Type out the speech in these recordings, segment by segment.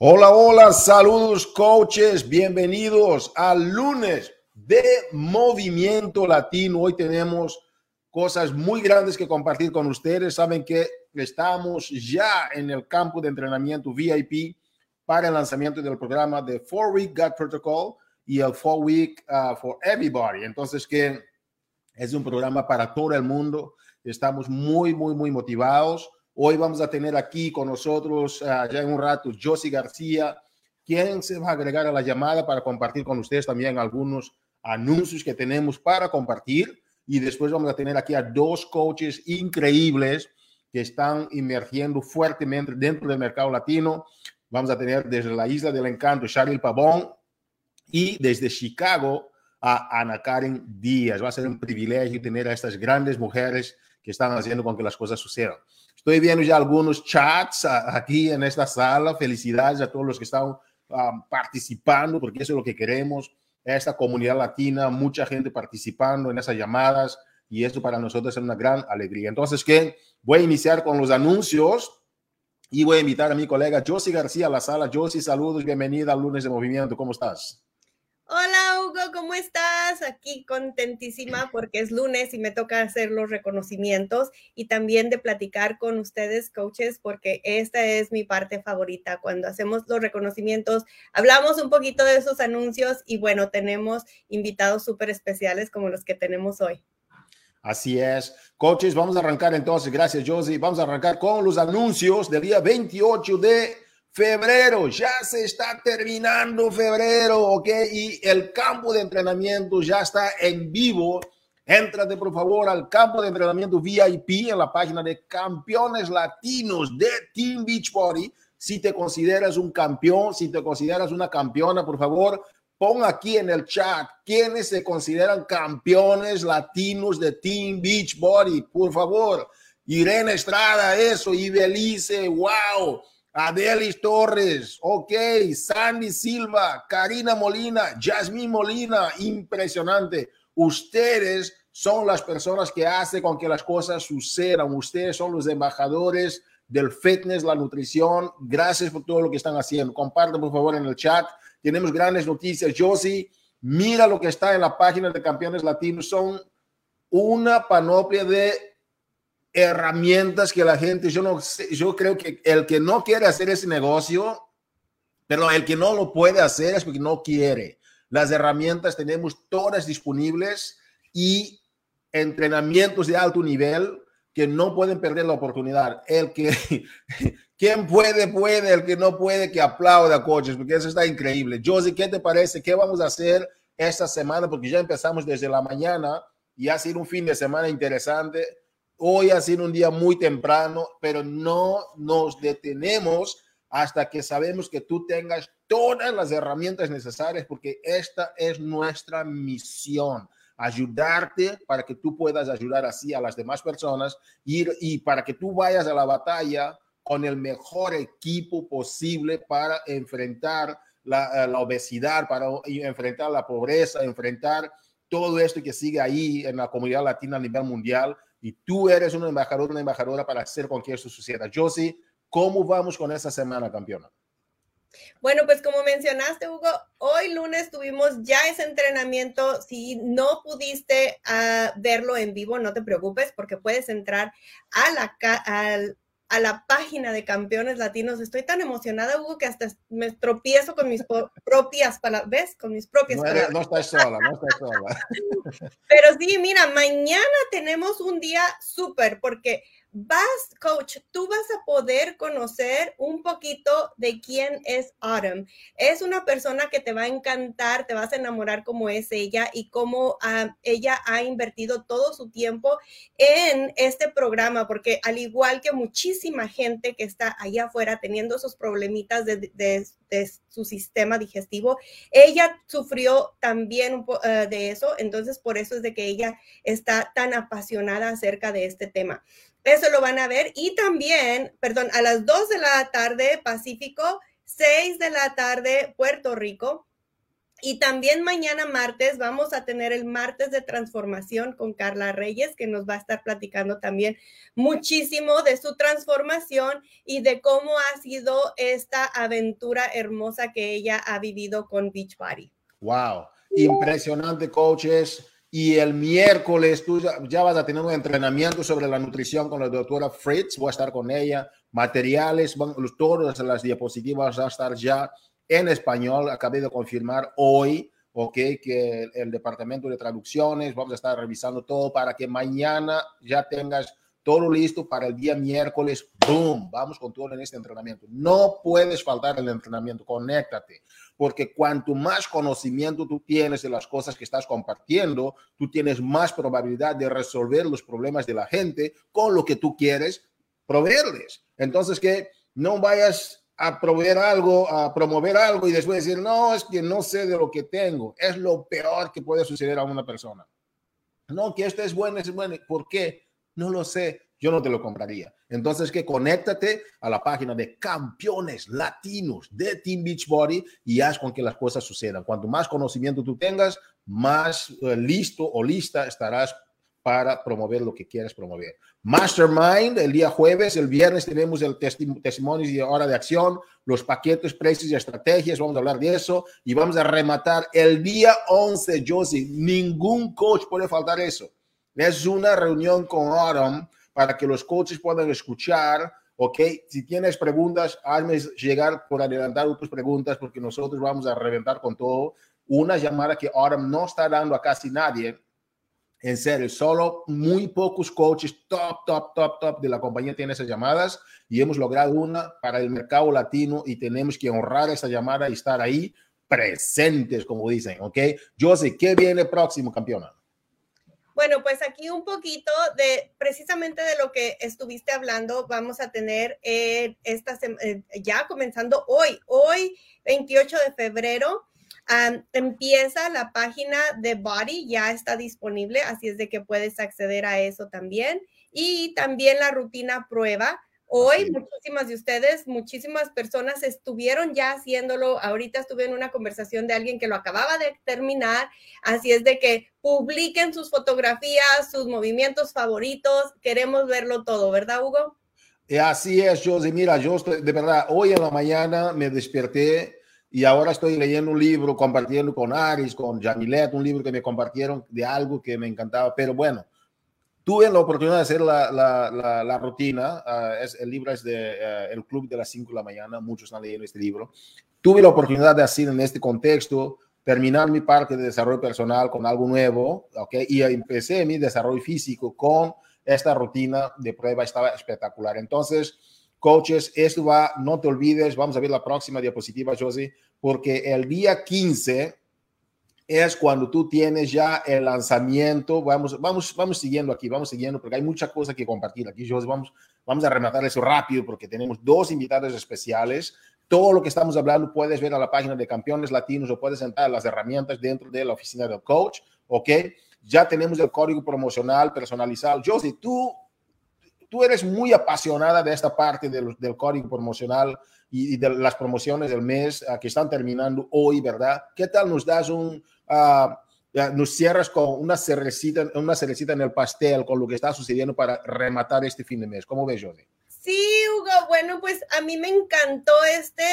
Hola, hola, saludos coaches, bienvenidos al lunes de Movimiento Latino. Hoy tenemos cosas muy grandes que compartir con ustedes. Saben que estamos ya en el campo de entrenamiento VIP para el lanzamiento del programa de Four Week Gut Protocol y el Four Week uh, for Everybody. Entonces, que es un programa para todo el mundo. Estamos muy, muy, muy motivados. Hoy vamos a tener aquí con nosotros uh, ya en un rato Josie García, quien se va a agregar a la llamada para compartir con ustedes también algunos anuncios que tenemos para compartir. Y después vamos a tener aquí a dos coaches increíbles que están emergiendo fuertemente dentro del mercado latino. Vamos a tener desde la Isla del Encanto, Charlie Pavón, y desde Chicago a Ana Karen Díaz. Va a ser un privilegio tener a estas grandes mujeres que están haciendo con que las cosas sucedan. Estoy viendo ya algunos chats aquí en esta sala. Felicidades a todos los que están um, participando, porque eso es lo que queremos. Esta comunidad latina, mucha gente participando en esas llamadas y esto para nosotros es una gran alegría. Entonces, ¿qué? Voy a iniciar con los anuncios y voy a invitar a mi colega Josie García a la sala. Josie, saludos, bienvenida al lunes de movimiento. ¿Cómo estás? Hola Hugo, ¿cómo estás? Aquí contentísima porque es lunes y me toca hacer los reconocimientos y también de platicar con ustedes, coaches, porque esta es mi parte favorita. Cuando hacemos los reconocimientos, hablamos un poquito de esos anuncios y bueno, tenemos invitados súper especiales como los que tenemos hoy. Así es. Coaches, vamos a arrancar entonces. Gracias, Josie. Vamos a arrancar con los anuncios del día 28 de Febrero, ya se está terminando febrero, ¿ok? Y el campo de entrenamiento ya está en vivo. Entrate por favor al campo de entrenamiento VIP en la página de campeones latinos de Team Beachbody. Si te consideras un campeón, si te consideras una campeona, por favor, pon aquí en el chat quiénes se consideran campeones latinos de Team Beachbody, por favor. Irene Estrada, eso, y Belice, wow. Adelis Torres, ok, Sandy Silva, Karina Molina, Jasmine Molina, impresionante. Ustedes son las personas que hacen con que las cosas sucedan. Ustedes son los embajadores del fitness, la nutrición. Gracias por todo lo que están haciendo. Compartan por favor en el chat. Tenemos grandes noticias. Josie, mira lo que está en la página de Campeones Latinos. Son una panoplia de herramientas que la gente, yo no sé, yo creo que el que no quiere hacer ese negocio, pero el que no lo puede hacer es porque no quiere. Las herramientas tenemos todas disponibles y entrenamientos de alto nivel que no pueden perder la oportunidad. El que, quien puede, puede, el que no puede, que aplauda, coches, porque eso está increíble. Josie, ¿qué te parece? ¿Qué vamos a hacer esta semana? Porque ya empezamos desde la mañana y ha sido un fin de semana interesante Hoy ha sido un día muy temprano, pero no nos detenemos hasta que sabemos que tú tengas todas las herramientas necesarias, porque esta es nuestra misión, ayudarte para que tú puedas ayudar así a las demás personas y, y para que tú vayas a la batalla con el mejor equipo posible para enfrentar la, la obesidad, para enfrentar la pobreza, enfrentar todo esto que sigue ahí en la comunidad latina a nivel mundial y tú eres un embajador, una embajadora para hacer con que eso suceda. Josie, ¿cómo vamos con esta semana, campeona? Bueno, pues como mencionaste, Hugo, hoy lunes tuvimos ya ese entrenamiento. Si no pudiste uh, verlo en vivo, no te preocupes porque puedes entrar a la, al, a la página de Campeones Latinos. Estoy tan emocionada, Hugo, que hasta me tropiezo con mis propias palabras. ¿Ves? Con mis propias no, palabras. No estás sola, no estás sola. Pero sí, mira, mañana tenemos un día súper porque vas, coach, tú vas a poder conocer un poquito de quién es Autumn. Es una persona que te va a encantar, te vas a enamorar como es ella y cómo uh, ella ha invertido todo su tiempo en este programa, porque al igual que muchísima gente que está allá afuera teniendo esos problemitas de, su sistema digestivo, ella sufrió también un uh, de eso, entonces por eso es de que ella está tan apasionada acerca de este tema. Eso lo van a ver. Y también, perdón, a las 2 de la tarde Pacífico, 6 de la tarde Puerto Rico. Y también mañana martes vamos a tener el martes de transformación con Carla Reyes, que nos va a estar platicando también muchísimo de su transformación y de cómo ha sido esta aventura hermosa que ella ha vivido con Beachbody. Wow, impresionante, coaches. Y el miércoles tú ya, vas a tener un entrenamiento sobre la nutrición con la doctora Fritz. Voy a estar con ella. Materiales, todas las diapositivas van a estar ya en español. Acabé de confirmar hoy, ok, que el, departamento de traducciones, vamos a estar revisando todo para que mañana ya tengas todo listo para el día miércoles. ¡Boom! Vamos con todo en este entrenamiento. No puedes faltar el entrenamiento. Conéctate porque cuanto más conocimiento tú tienes de las cosas que estás compartiendo, tú tienes más probabilidad de resolver los problemas de la gente con lo que tú quieres proveerles. Entonces, que no vayas a proveer algo, a promover algo y después decir, no, es que no sé de lo que tengo. Es lo peor que puede suceder a una persona. No, que esto es bueno, es bueno. ¿Por qué? No lo sé yo no te lo compraría. Entonces, que conéctate a la página de campeones latinos de Team Beachbody y haz con que las cosas sucedan. Cuanto más conocimiento tú tengas, más eh, listo o lista estarás para promover lo que quieres promover. Mastermind, el día jueves, el viernes tenemos el testimonio y hora de acción, los paquetes, precios y estrategias, vamos a hablar de eso y vamos a rematar el día 11, Josie. Ningún coach puede faltar eso. Es una reunión con Autumn para que los coaches puedan escuchar. Ok, si tienes preguntas, hazme llegar por adelantar tus preguntas porque nosotros vamos a reventar con todo. Una llamada que ahora no está dando a casi nadie. En serio, solo muy pocos coaches top, top, top, top de la compañía tienen esas llamadas y hemos logrado una para el mercado latino y tenemos que honrar esa llamada y estar ahí presentes, como dicen, ¿ok? Yo sé, ¿qué viene próximo, campeona? Bueno, pues aquí un poquito de precisamente de lo que estuviste hablando, vamos a tener eh, esta eh, ya comenzando hoy, hoy 28 de febrero. empieza la página de Body, ya está disponible, así es de que puedes acceder a eso también. Y también la rutina prueba, Hoy muchísimas de ustedes, muchísimas personas estuvieron ya haciéndolo. Ahorita estuve en una conversación de alguien que lo acababa de terminar. Así es de que publiquen sus fotografías, sus movimientos favoritos. Queremos verlo todo, ¿verdad, Hugo? Eh, así es, José. Mira, yo estoy, de verdad, hoy en la mañana me desperté y ahora estoy leyendo un libro, compartiendo con Aris, con Jamilet, un libro que me compartieron de algo que me encantaba. Pero bueno, Tuve la oportunidad de hacer la, la, la, rutina. Ah, es, el libro es de eh, El Club de las 5 de la mañana. Muchos están leyendo este libro. Tuve la oportunidad de hacer en este contexto, terminar mi parte de desarrollo personal con algo nuevo. ¿okay? Y empecé mi desarrollo físico con esta rutina de prueba. Estaba espectacular. Entonces, coaches, esto va, no te olvides. Vamos a ver la próxima diapositiva, Josie, porque el día 15 es cuando tú tienes ya el lanzamiento. Vamos, vamos, vamos siguiendo aquí, vamos siguiendo, porque hay mucha cosa que compartir aquí. Vamos, vamos a rematar eso rápido porque tenemos dos invitados especiales. Todo lo que estamos hablando puedes ver a la página de Campeones Latinos o puedes entrar a las herramientas dentro de la oficina del coach, ¿ok? Ya tenemos el código promocional personalizado. Josie, tú, tú eres muy apasionada de esta parte del, del código promocional y, de las promociones del mes uh, que están terminando hoy, ¿verdad? ¿Qué tal nos das un, uh, nos cierras con una cerecita, una cerecita en el pastel con lo que está sucediendo para rematar este fin de mes? ¿Cómo ves, Johnny? Sí, Hugo, bueno, pues a mí me encantó este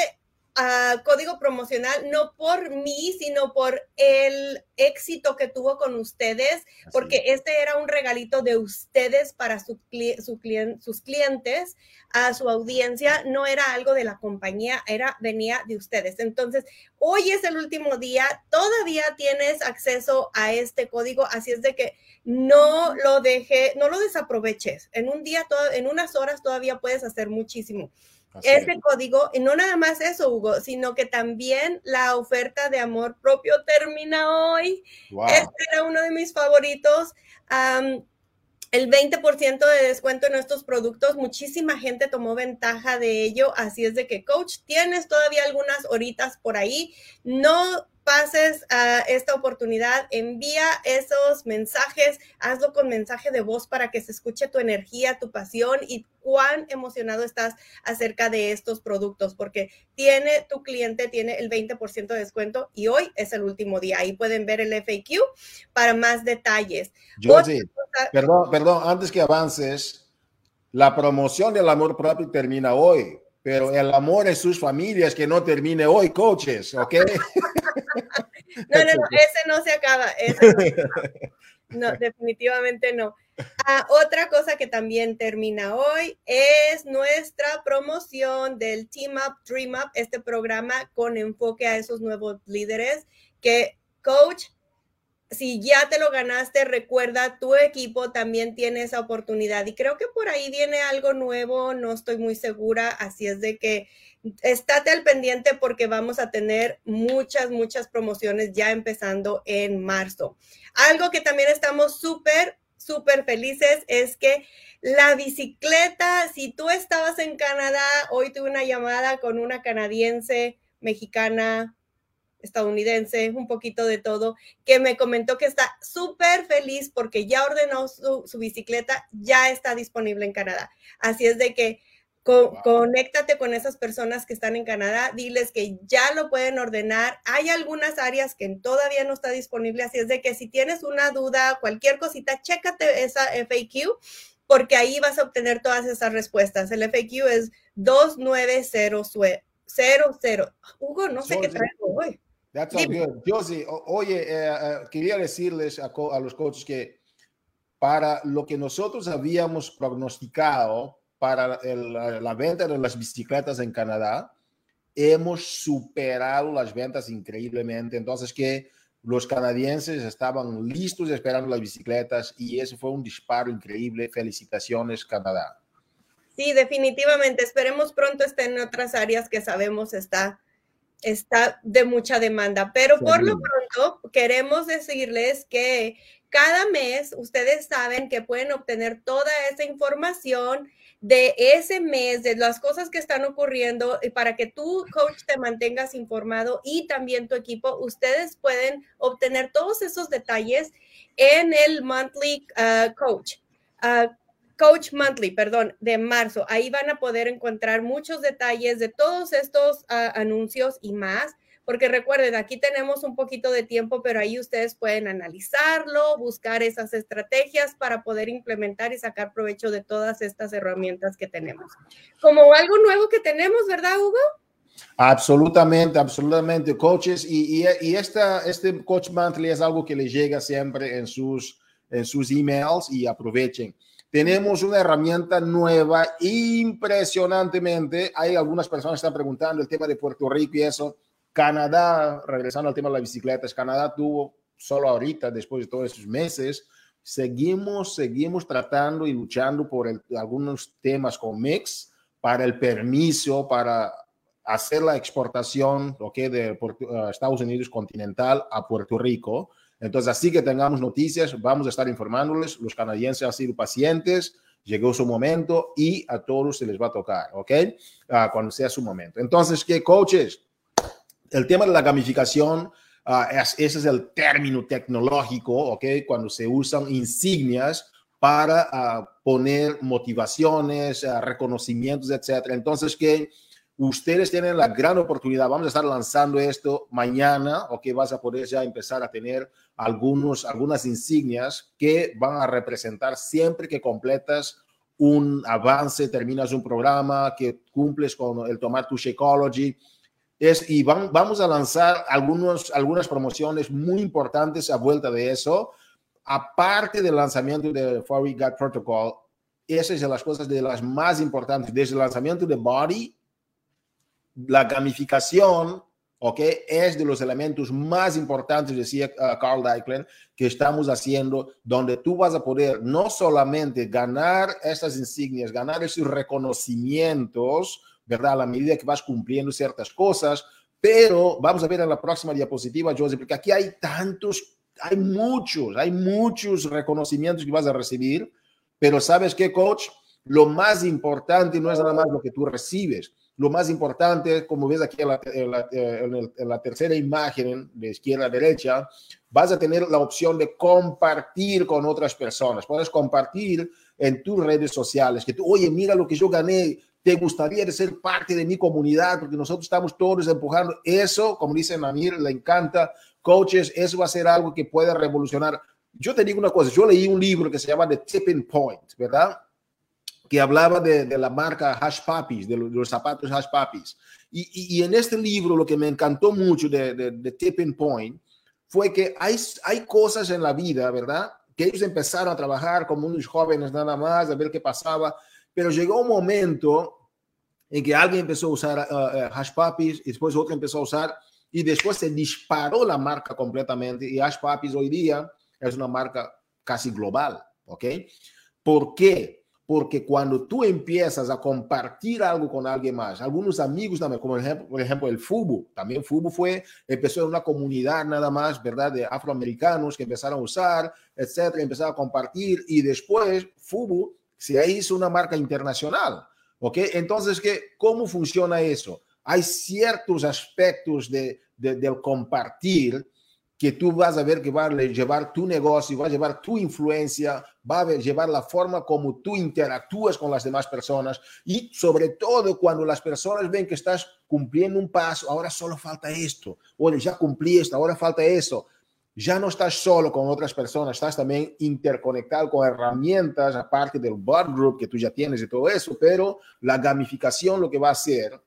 código promocional, no por mí, sino por el éxito que tuvo con ustedes, porque este era un regalito de ustedes para su, su sus clientes, a su audiencia, no era algo de la compañía, era venía de ustedes. Entonces, hoy es el último día, todavía tienes acceso a este código, así es de que no lo deje, no lo desaproveches. En un día, en unas horas todavía puedes hacer muchísimo ese código, y no nada más eso, Hugo, sino que también la oferta de amor propio termina hoy. Este era uno de mis favoritos. el 20% de descuento en estos productos, muchísima gente tomó ventaja de ello, así es de que coach, tienes todavía algunas horitas por ahí, no pases a esta oportunidad, envía esos mensajes, hazlo con mensaje de voz para que se escuche tu energía, tu pasión y cuán emocionado estás acerca de estos productos, porque tiene tu cliente, tiene el 20% de descuento y hoy es el último día. Ahí pueden ver el FAQ para más detalles. perdón, perdón, antes que avances, la promoción del amor propio termina hoy pero el amor en sus familias que no termine hoy, coaches, ¿ok? no, no, no, ese no se acaba. no, definitivamente no. Ah, otra cosa que también termina hoy es nuestra promoción del Team Up, Dream Up, este programa con enfoque a esos nuevos líderes que coach si ya te lo ganaste, recuerda, tu equipo también tiene esa oportunidad. Y creo que por ahí viene algo nuevo, no estoy muy segura, así es de que estate al pendiente porque vamos a tener muchas, muchas promociones ya empezando en marzo. Algo que también estamos súper, súper felices es que la bicicleta, si tú estabas en Canadá, hoy tuve una llamada con una canadiense mexicana estadounidense, un poquito de todo, que me comentó que está súper feliz porque ya ordenó su, bicicleta, ya está disponible en Canadá. Así es de que conéctate con esas personas que están en Canadá, diles que ya lo pueden ordenar. Hay algunas áreas que todavía no está disponible, así es de que si tienes una duda, cualquier cosita, chécate esa FAQ porque ahí vas a obtener todas esas respuestas. El FAQ es 2900. Hugo, no sé qué traigo hoy. That's all good. Josie, oye, eh, eh, quería decirles a, los coaches que para lo que nosotros habíamos prognosticado para la, venta de las bicicletas en Canadá, hemos superado las ventas increíblemente. Entonces, que los canadienses estaban listos esperando las bicicletas y eso fue un disparo increíble. Felicitaciones, Canadá. Sí, definitivamente. Esperemos pronto estén en otras áreas que sabemos está está de mucha demanda, pero por lo pronto queremos decirles que cada mes ustedes saben que pueden obtener toda esa información de ese mes, de las cosas que están ocurriendo y para que tu coach te mantengas informado y también tu equipo, ustedes pueden obtener todos esos detalles en el monthly uh, coach. Uh, Coach Monthly, perdón, de marzo. Ahí van a poder encontrar muchos detalles de todos estos ah, anuncios y más, porque recuerden, aquí tenemos un poquito de tiempo, pero ahí ustedes pueden analizarlo, buscar esas estrategias para poder implementar y sacar provecho de todas estas herramientas que tenemos. Como algo nuevo que tenemos, ¿verdad, Hugo? Absolutamente, absolutamente, coaches. Y, y, esta, este Coach Monthly es algo que les llega siempre en sus, en sus emails y aprovechen. Tenemos una herramienta nueva impresionantemente. Hay algunas personas que están preguntando el tema de Puerto Rico y eso. Canadá, regresando al tema de las bicicletas, Canadá tuvo solo ahorita, después de todos esos meses, seguimos, seguimos tratando y luchando por algunos temas con Mix para el permiso, para hacer la exportación okay, de uh, Estados Unidos continental a Puerto Rico. Entonces, así que tengamos noticias, vamos a estar informándoles. Los canadienses han sido pacientes, llegó su momento y a todos se les va a tocar, ¿ok? Ah, cuando sea su momento. Entonces, ¿qué coaches? El tema de la gamificación, ah, ese es el término tecnológico, ¿ok? Cuando se usan insignias para ah, poner motivaciones, reconocimientos, etcétera. Entonces, ¿qué? Ustedes tienen la gran oportunidad, vamos a estar lanzando esto mañana, o que vas a poder ya empezar a tener algunos, algunas insignias que van a representar siempre que completas un avance, terminas un programa, que cumples con el tomar tu Shakeology. Es, y van, vamos a lanzar algunos, algunas promociones muy importantes a vuelta de eso. Aparte del lanzamiento de We Got Protocol, esa es de las cosas de las más importantes. Desde el lanzamiento de Body, la gamificación, ¿ok? Es de los elementos más importantes, decía uh, Carl Deichlen, que estamos haciendo, donde tú vas a poder no solamente ganar esas insignias, ganar esos reconocimientos, ¿verdad? A la medida que vas cumpliendo ciertas cosas, pero vamos a ver en la próxima diapositiva, Joseph, porque aquí hay tantos, hay muchos, hay muchos reconocimientos que vas a recibir, pero ¿sabes qué, coach? Lo más importante no es nada más lo que tú recibes, lo más importante, como ves aquí en la, tercera imagen de izquierda a derecha, vas a tener la opción de compartir con otras personas. Puedes compartir en tus redes sociales que tú, oye, mira lo que yo gané, te gustaría ser parte de mi comunidad porque nosotros estamos todos empujando eso, como dice Namir, le encanta. Coaches, eso va a ser algo que puede revolucionar. Yo te digo una cosa, yo leí un libro que se llama The Tipping Point, ¿verdad? Que hablaba de, la marca Hash Puppies, de los, zapatos Hash Puppies. Y, y, en este libro lo que me encantó mucho de, de, Tipping Point fue que hay, hay cosas en la vida, ¿verdad? Que ellos empezaron a trabajar como unos jóvenes nada más, a ver qué pasaba, pero llegó un momento en que alguien empezó a usar uh, Hash Puppies y después otro empezó a usar y después se disparó la marca completamente y Hash Puppies hoy día es una marca casi global, ¿ok? ¿Por qué? Porque cuando tú empiezas a compartir algo con alguien más, algunos amigos también, como ejemplo, por ejemplo el FUBU, también FUBU fue, empezó en una comunidad nada más, ¿verdad? De afroamericanos que empezaron a usar, etcétera, empezaron a compartir y después FUBU se hizo una marca internacional, ¿ok? Entonces, ¿qué, ¿cómo funciona eso? Hay ciertos aspectos de, de, del compartir que tú vas a ver que va a llevar tu negocio, va a llevar tu influencia, va a llevar la forma como tú interactúas con las demás personas y sobre todo cuando las personas ven que estás cumpliendo un paso, ahora solo falta esto, o ya cumplí esto, ahora falta eso. Ya no estás solo con otras personas, estás también interconectado con herramientas, aparte del bot group que tú ya tienes y todo eso, pero la gamificación lo que va a hacer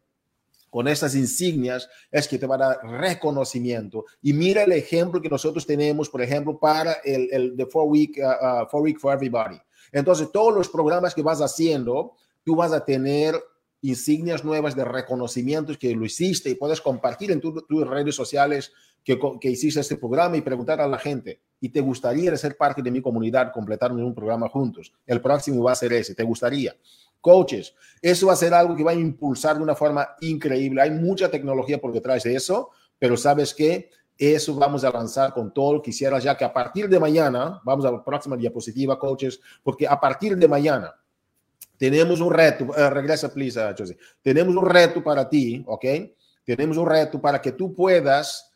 con estas insignias es que te va a dar reconocimiento. Y mira el ejemplo que nosotros tenemos, por ejemplo, para el, el The Four Week, uh, uh, Four Week for Everybody. Entonces, todos los programas que vas haciendo, tú vas a tener insignias nuevas de reconocimientos que lo hiciste y puedes compartir en tus redes sociales que, que, hiciste este programa y preguntar a la gente, ¿y te gustaría ser parte de mi comunidad, completar un programa juntos? El próximo va a ser ese, ¿te gustaría? Coaches. Eso va a ser algo que va a impulsar de una forma increíble. Hay mucha tecnología por detrás de eso, pero sabes que eso vamos a avanzar con todo. Quisiera ya que a partir de mañana, vamos a la próxima diapositiva, coaches, porque a partir de mañana tenemos un reto. Uh, regresa, please, uh, José. Tenemos un reto para ti, ¿ok? Tenemos un reto para que tú puedas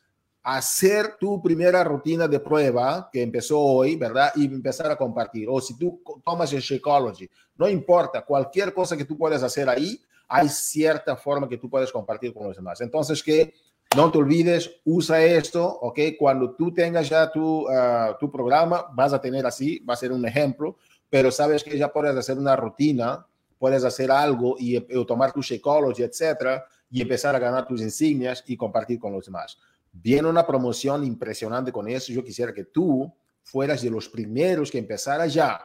hacer tu primera rutina de prueba que empezó hoy, ¿verdad? Y empezar a compartir. O si tú tomas el Shakeology, no importa, cualquier cosa que tú puedas hacer ahí, hay cierta forma que tú puedes compartir con los demás. Entonces, que no te olvides, usa esto, ¿ok? Cuando tú tengas ya tu, uh, tu programa, vas a tener así, va a ser un ejemplo, pero sabes que ya puedes hacer una rutina, puedes hacer algo y, y tomar tu Shakeology, etcétera, y empezar a ganar tus insignias y compartir con los demás. Viene una promoción impresionante con eso. Yo quisiera que tú fueras de los primeros que empezara ya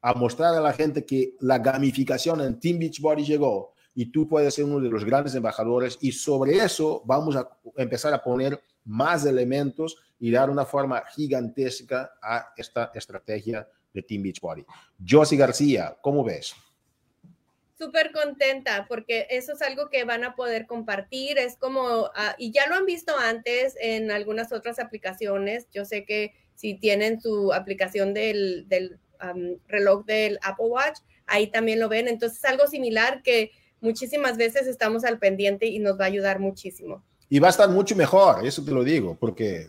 a mostrar a la gente que la gamificación en Team Beachbody llegó y tú puedes ser uno de los grandes embajadores y sobre eso vamos a empezar a poner más elementos y dar una forma gigantesca a esta estrategia de Team Beachbody. Josie García, ¿cómo ves? Súper contenta porque eso es algo que van a poder compartir. Es como, ah, y ya lo han visto antes en algunas otras aplicaciones. Yo sé que si tienen su aplicación del, del reloj del Apple Watch, ahí también lo ven. Entonces, algo similar que muchísimas veces estamos al pendiente y nos va a ayudar muchísimo. Y va a estar mucho mejor, eso te lo digo, porque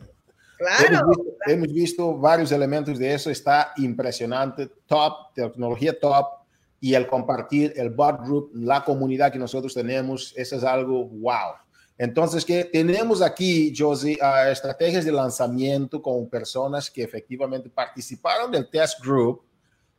Claro, hemos, visto, hemos visto varios elementos de eso, está impresionante, top, tecnología top, y el compartir el bot group, la comunidad que nosotros tenemos, eso es algo wow. Entonces, que tenemos aquí, Josie, uh, estrategias de lanzamiento con personas que efectivamente participaron del test group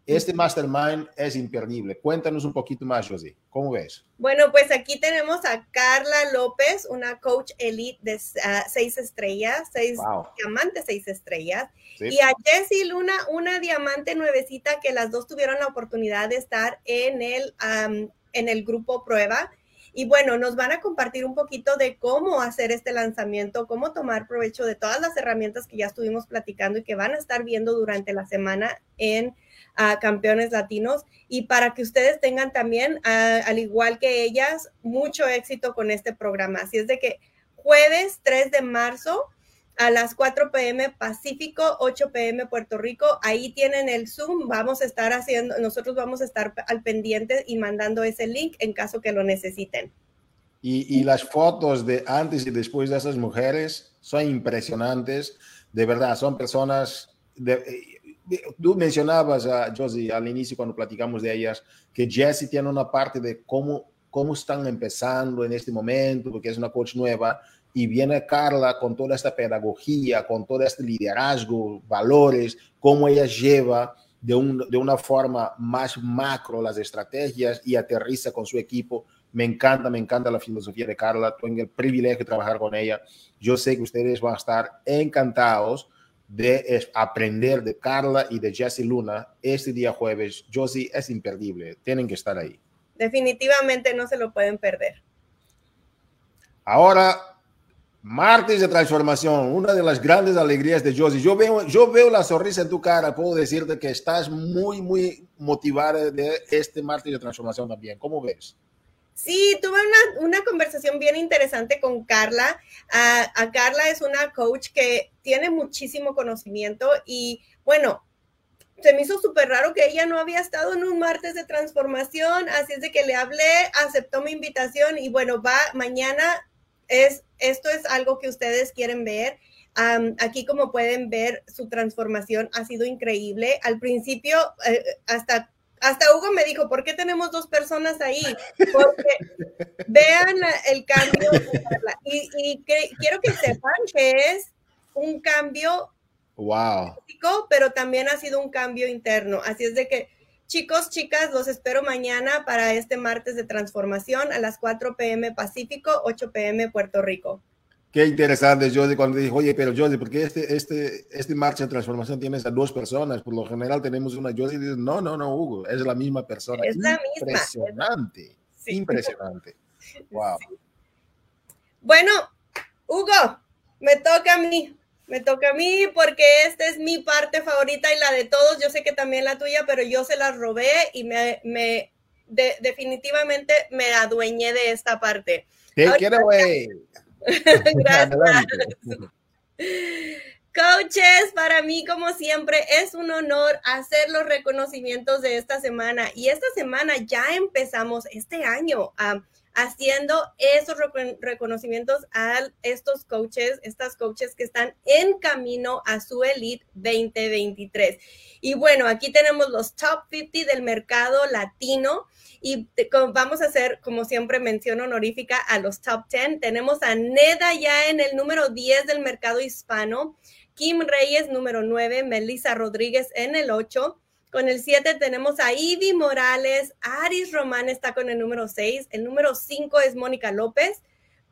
este mastermind es imperdible. Cuéntanos un poquito más, Josie. ¿Cómo ves? Bueno, pues aquí tenemos a Carla López, una coach elite de uh, seis estrellas, seis diamantes, seis estrellas. Y a Jessie Luna, una diamante nuevecita que las dos tuvieron la oportunidad de estar en el, um, en el grupo prueba. Y bueno, nos van a compartir un poquito de cómo hacer este lanzamiento, cómo tomar provecho de todas las herramientas que ya estuvimos platicando y que van a estar viendo durante la semana en a campeones latinos y para que ustedes tengan también, al igual que ellas, mucho éxito con este programa. Así es de que jueves 3 de marzo a las 4 pm Pacífico, 8 pm Puerto Rico. Ahí tienen el Zoom. Vamos a estar haciendo, nosotros vamos a estar al pendiente y mandando ese link en caso que lo necesiten. Y, y, las fotos de antes y después de esas mujeres son impresionantes. De verdad, son personas. De, tú mencionabas a Josie al inicio cuando platicamos de ellas que Jessie tiene una parte de cómo, cómo están empezando en este momento, porque es una coach nueva, y viene Carla con toda esta pedagogía, con todo este liderazgo, valores, cómo ella lleva de, un, de una forma más macro las estrategias y aterriza con su equipo. Me encanta, me encanta la filosofía de Carla. Tengo el privilegio de trabajar con ella. Yo sé que ustedes van a estar encantados de aprender de Carla y de Jessie Luna este día jueves. Josie es imperdible. Tienen que estar ahí. Definitivamente no se lo pueden perder. Ahora, martes de transformación, una de las grandes alegrías de Josie. Yo veo, yo veo la sonrisa en tu cara. Puedo decirte que estás muy, muy motivada de este martes de transformación también. ¿Cómo ves? Sí, tuve una, una, conversación bien interesante con Carla. a Carla es una coach que tiene muchísimo conocimiento y bueno, se me hizo súper raro que ella no había estado en un martes de transformación, así es de que le hablé, aceptó mi invitación y bueno, va mañana. Es, esto es algo que ustedes quieren ver. aquí como pueden ver, su transformación ha sido increíble. Al principio, eh, hasta hasta Hugo me dijo, ¿por qué tenemos dos personas ahí? Porque vean el cambio. Y, quiero que sepan que es un cambio wow. físico, pero también ha sido un cambio interno. Así es de que, chicos, chicas, los espero mañana para este martes de transformación a las 4 p.m. Pacífico, 8 p.m. Puerto Rico. Qué interesante, Jody, cuando dijo, oye, pero Jody, ¿por qué este, este, este marcha de transformación tienes a dos personas? Por lo general tenemos una Jody y dice, no, no, no, Hugo, es la misma persona. Es la misma. Impresionante, impresionante. Wow. Bueno, Hugo, me toca a mí, me toca a mí porque esta es mi parte favorita y la de todos. Yo sé que también la tuya, pero yo se la robé y me, me definitivamente me adueñé de esta parte. ¿Qué quiere, güey? Gracias. Coaches, para mí, como siempre, es un honor hacer los reconocimientos de esta semana. Y esta semana ya empezamos este año haciendo esos reconocimientos a estos coaches, estas coaches que están en camino a su Elite 2023. Y bueno, aquí tenemos los top 50 del mercado latino. Y vamos a hacer, como siempre mención honorífica, a los top 10. Tenemos a Neda ya en el número 10 del mercado hispano, Kim Reyes número 9, Melissa Rodríguez en el 8. Con el 7 tenemos a Ivy Morales, Aris Román está con el número 6, el número 5 es Mónica López,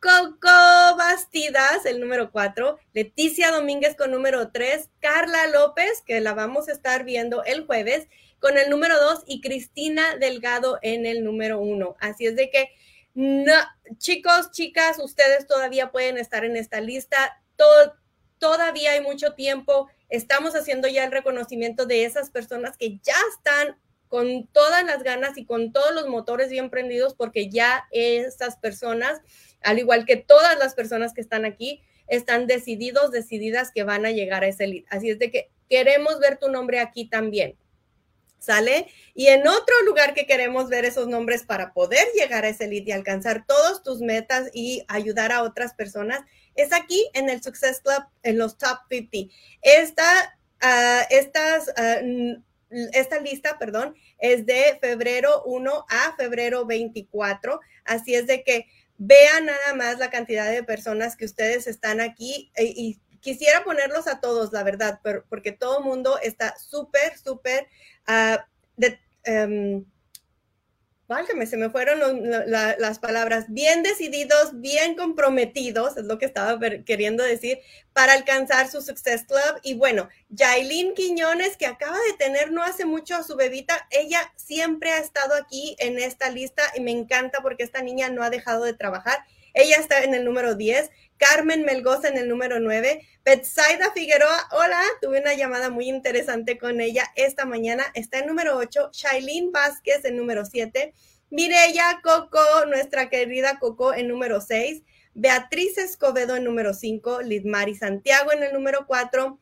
Coco Bastidas, el número 4, Leticia Domínguez con número 3, Carla López, que la vamos a estar viendo el jueves, con el número 2 y Cristina Delgado en el número 1. Así es de que, no, chicos, chicas, ustedes todavía pueden estar en esta lista. todavía hay mucho tiempo. Estamos haciendo ya el reconocimiento de esas personas que ya están con todas las ganas y con todos los motores bien prendidos, porque ya esas personas, al igual que todas las personas que están aquí, están decididos, decididas que van a llegar a ese lead. Así es de que queremos ver tu nombre aquí también. ¿Sale? Y en otro lugar que queremos ver esos nombres para poder llegar a ese lead y alcanzar todas tus metas y ayudar a otras personas es aquí en el Success Club, en los Top 50. Esta, uh, estas, uh, esta lista, perdón, es de febrero 1 a febrero 24, así es de que vean nada más la cantidad de personas que ustedes están aquí y, eh, y quisiera ponerlos a todos, la verdad, pero, porque todo el mundo está súper, súper Ah, de, um, válgame, se me fueron las palabras, bien decididos, bien comprometidos, es lo que estaba queriendo decir, para alcanzar su Success Club. Y bueno, Jailin Quiñones, que acaba de tener no hace mucho a su bebita, ella siempre ha estado aquí en esta lista y me encanta porque esta niña no ha dejado de trabajar. Ella está en el número 10. Carmen Melgoza en el número 9. Betsaida Figueroa, hola, tuve una llamada muy interesante con ella esta mañana. Está en número 8. Shailene Vázquez en número 7. Mireya Coco, nuestra querida Coco en número 6. Beatriz Escobedo en número 5. Lidmari Santiago en el número 4.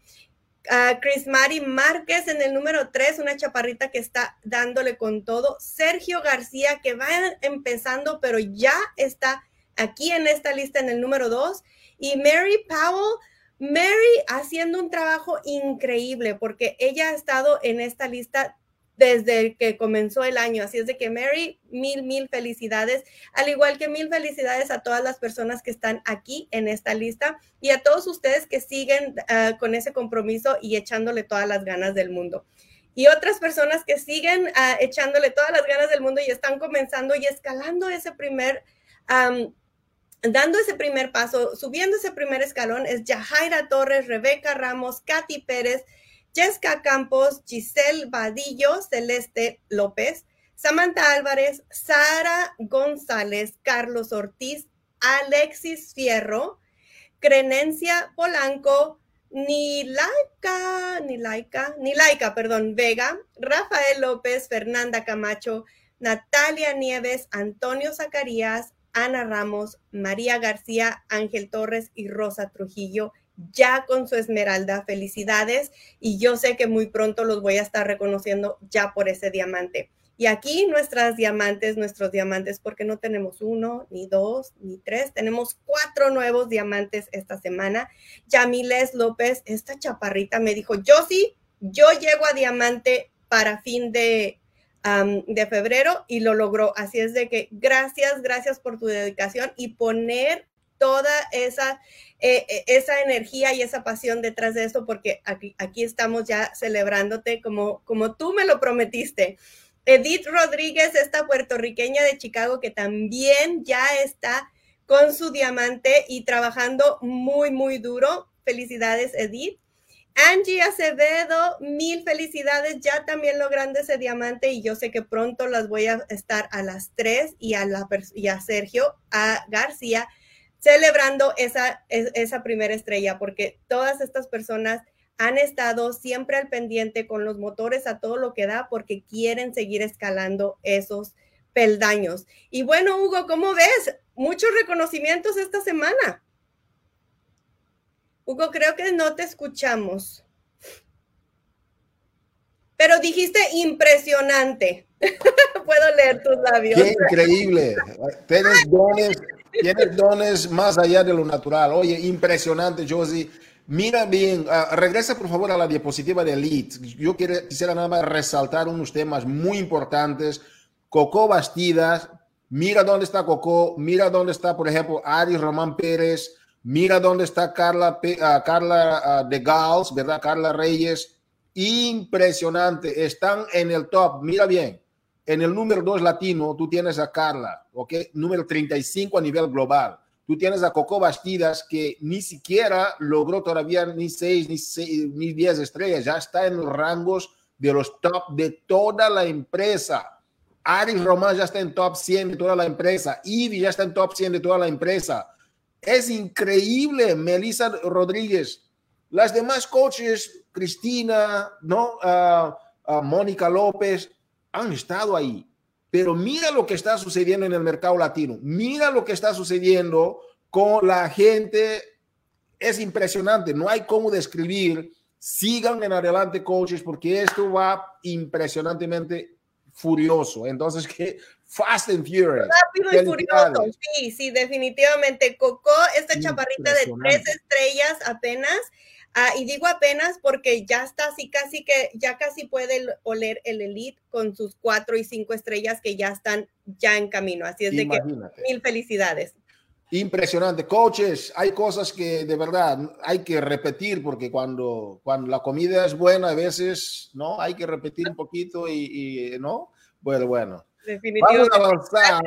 Chris Mari Márquez en el número 3, una chaparrita que está dándole con todo. Sergio García, que va empezando, pero ya está aquí en esta lista en el número dos. Y Mary Powell, Mary haciendo un trabajo increíble porque ella ha estado en esta lista desde que comenzó el año. Así es de que Mary, mil, mil felicidades, al igual que mil felicidades a todas las personas que están aquí en esta lista y a todos ustedes que siguen ah, con ese compromiso y echándole todas las ganas del mundo. Y otras personas que siguen ah, echándole todas las ganas del mundo y están comenzando y escalando ese primer, dando ese primer paso, subiendo ese primer escalón, es Yajaira Torres, Rebeca Ramos, Katy Pérez, Jessica Campos, Giselle Vadillo, Celeste López, Samantha Álvarez, Sara González, Carlos Ortiz, Alexis Fierro, Crenencia Polanco, Nilaika, Nilaika, Nilaika, perdón, Vega, Rafael López, Fernanda Camacho, Natalia Nieves, Antonio Zacarías, Ana Ramos, María García, Ángel Torres y Rosa Trujillo ya con su esmeralda. Felicidades y yo sé que muy pronto los voy a estar reconociendo ya por ese diamante. Y aquí nuestras diamantes, nuestros diamantes, porque no tenemos uno, ni dos, ni tres, tenemos cuatro nuevos diamantes esta semana. Yamiles López, esta chaparrita me dijo, yo sí, yo llego a diamante para fin de, de febrero y lo logró. Así es de que gracias, gracias por tu dedicación y poner toda esa eh, eh, esa energía y esa pasión detrás de esto, porque aquí, aquí estamos ya celebrándote como, como tú me lo prometiste. Edith Rodríguez, esta puertorriqueña de Chicago que también ya está con su diamante y trabajando muy, muy duro. Felicidades, Edith. Angie Acevedo, mil felicidades, ya también logrando ese diamante y yo sé que pronto las voy a estar a las tres y a, la, y Sergio, a García, celebrando esa, esa primera estrella, porque todas estas personas han estado siempre al pendiente con los motores a todo lo que da porque quieren seguir escalando esos peldaños. Y bueno, Hugo, ¿cómo ves? Muchos reconocimientos esta semana. Hugo, creo que no te escuchamos. Pero dijiste impresionante. Puedo leer tus labios. Qué increíble. Tienes dones Tienes dones más allá de lo natural. Oye, impresionante, Josie. Mira bien, uh, regresa por favor a la diapositiva de Elite. Yo quiero, quisiera nada más resaltar unos temas muy importantes. Coco Bastidas, mira dónde está Coco, mira dónde está, por ejemplo, Ari Román Pérez, mira dónde está Carla, uh, Carla uh, de Gals, ¿verdad? Carla Reyes. Impresionante, están en el top. Mira bien, en el número 2 latino, tú tienes a Carla, ¿ok? Número 35 a nivel global. Tú tienes a Coco Bastidas, que ni siquiera logró todavía ni 6 ni, ni 10 estrellas, ya está en los rangos de los top de toda la empresa. Ari Román ya está en top 100 de toda la empresa. Ivy ya está en top 100 de toda la empresa. Es increíble, Melissa Rodríguez. Las demás coaches, Cristina, ¿no? Uh, uh, Mónica López, han estado ahí. Pero mira lo que está sucediendo en el mercado latino. Mira lo que está sucediendo con la gente. Es impresionante. No hay cómo describir. Sigan en adelante, coaches, porque esto va impresionantemente furioso. Entonces, que Fast and Furious. Rápido y furioso. Sí, sí, definitivamente. Coco, esta chaparrita de tres estrellas apenas Ah, y digo apenas porque ya está así casi que ya casi puede oler el Elite con sus cuatro y cinco estrellas que ya están ya en camino. Así es de que mil felicidades. Impresionante. Coaches, hay cosas que de verdad hay que repetir porque cuando, cuando la comida es buena a veces, ¿no? Hay que repetir un poquito y, ¿no? Bueno, bueno. Vamos a avanzar.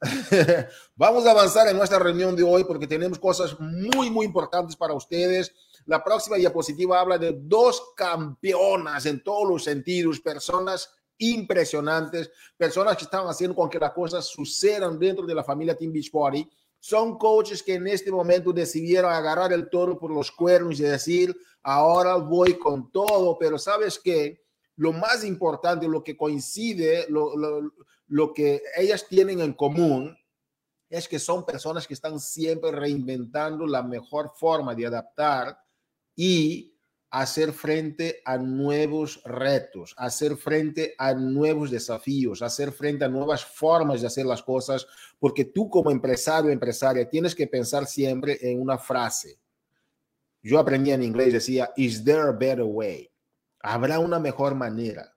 Vamos a avanzar en nuestra reunión de hoy porque tenemos cosas muy, muy importantes para ustedes. La próxima diapositiva habla de dos campeonas en todos los sentidos, personas impresionantes, personas que están haciendo con que las cosas sucedan dentro de la familia Team Beachbody. Son coaches que en este momento decidieron agarrar el toro por los cuernos y decir, ahora voy con todo, pero sabes que lo más importante, lo que coincide, lo, lo, lo que ellas tienen en común es que son personas que están siempre reinventando la mejor forma de adaptar y hacer frente a nuevos retos, hacer frente a nuevos desafíos, hacer frente a nuevas formas de hacer las cosas, porque tú como empresario o empresaria tienes que pensar siempre en una frase. Yo aprendí en inglés, decía, is there a better way? Habrá una mejor manera.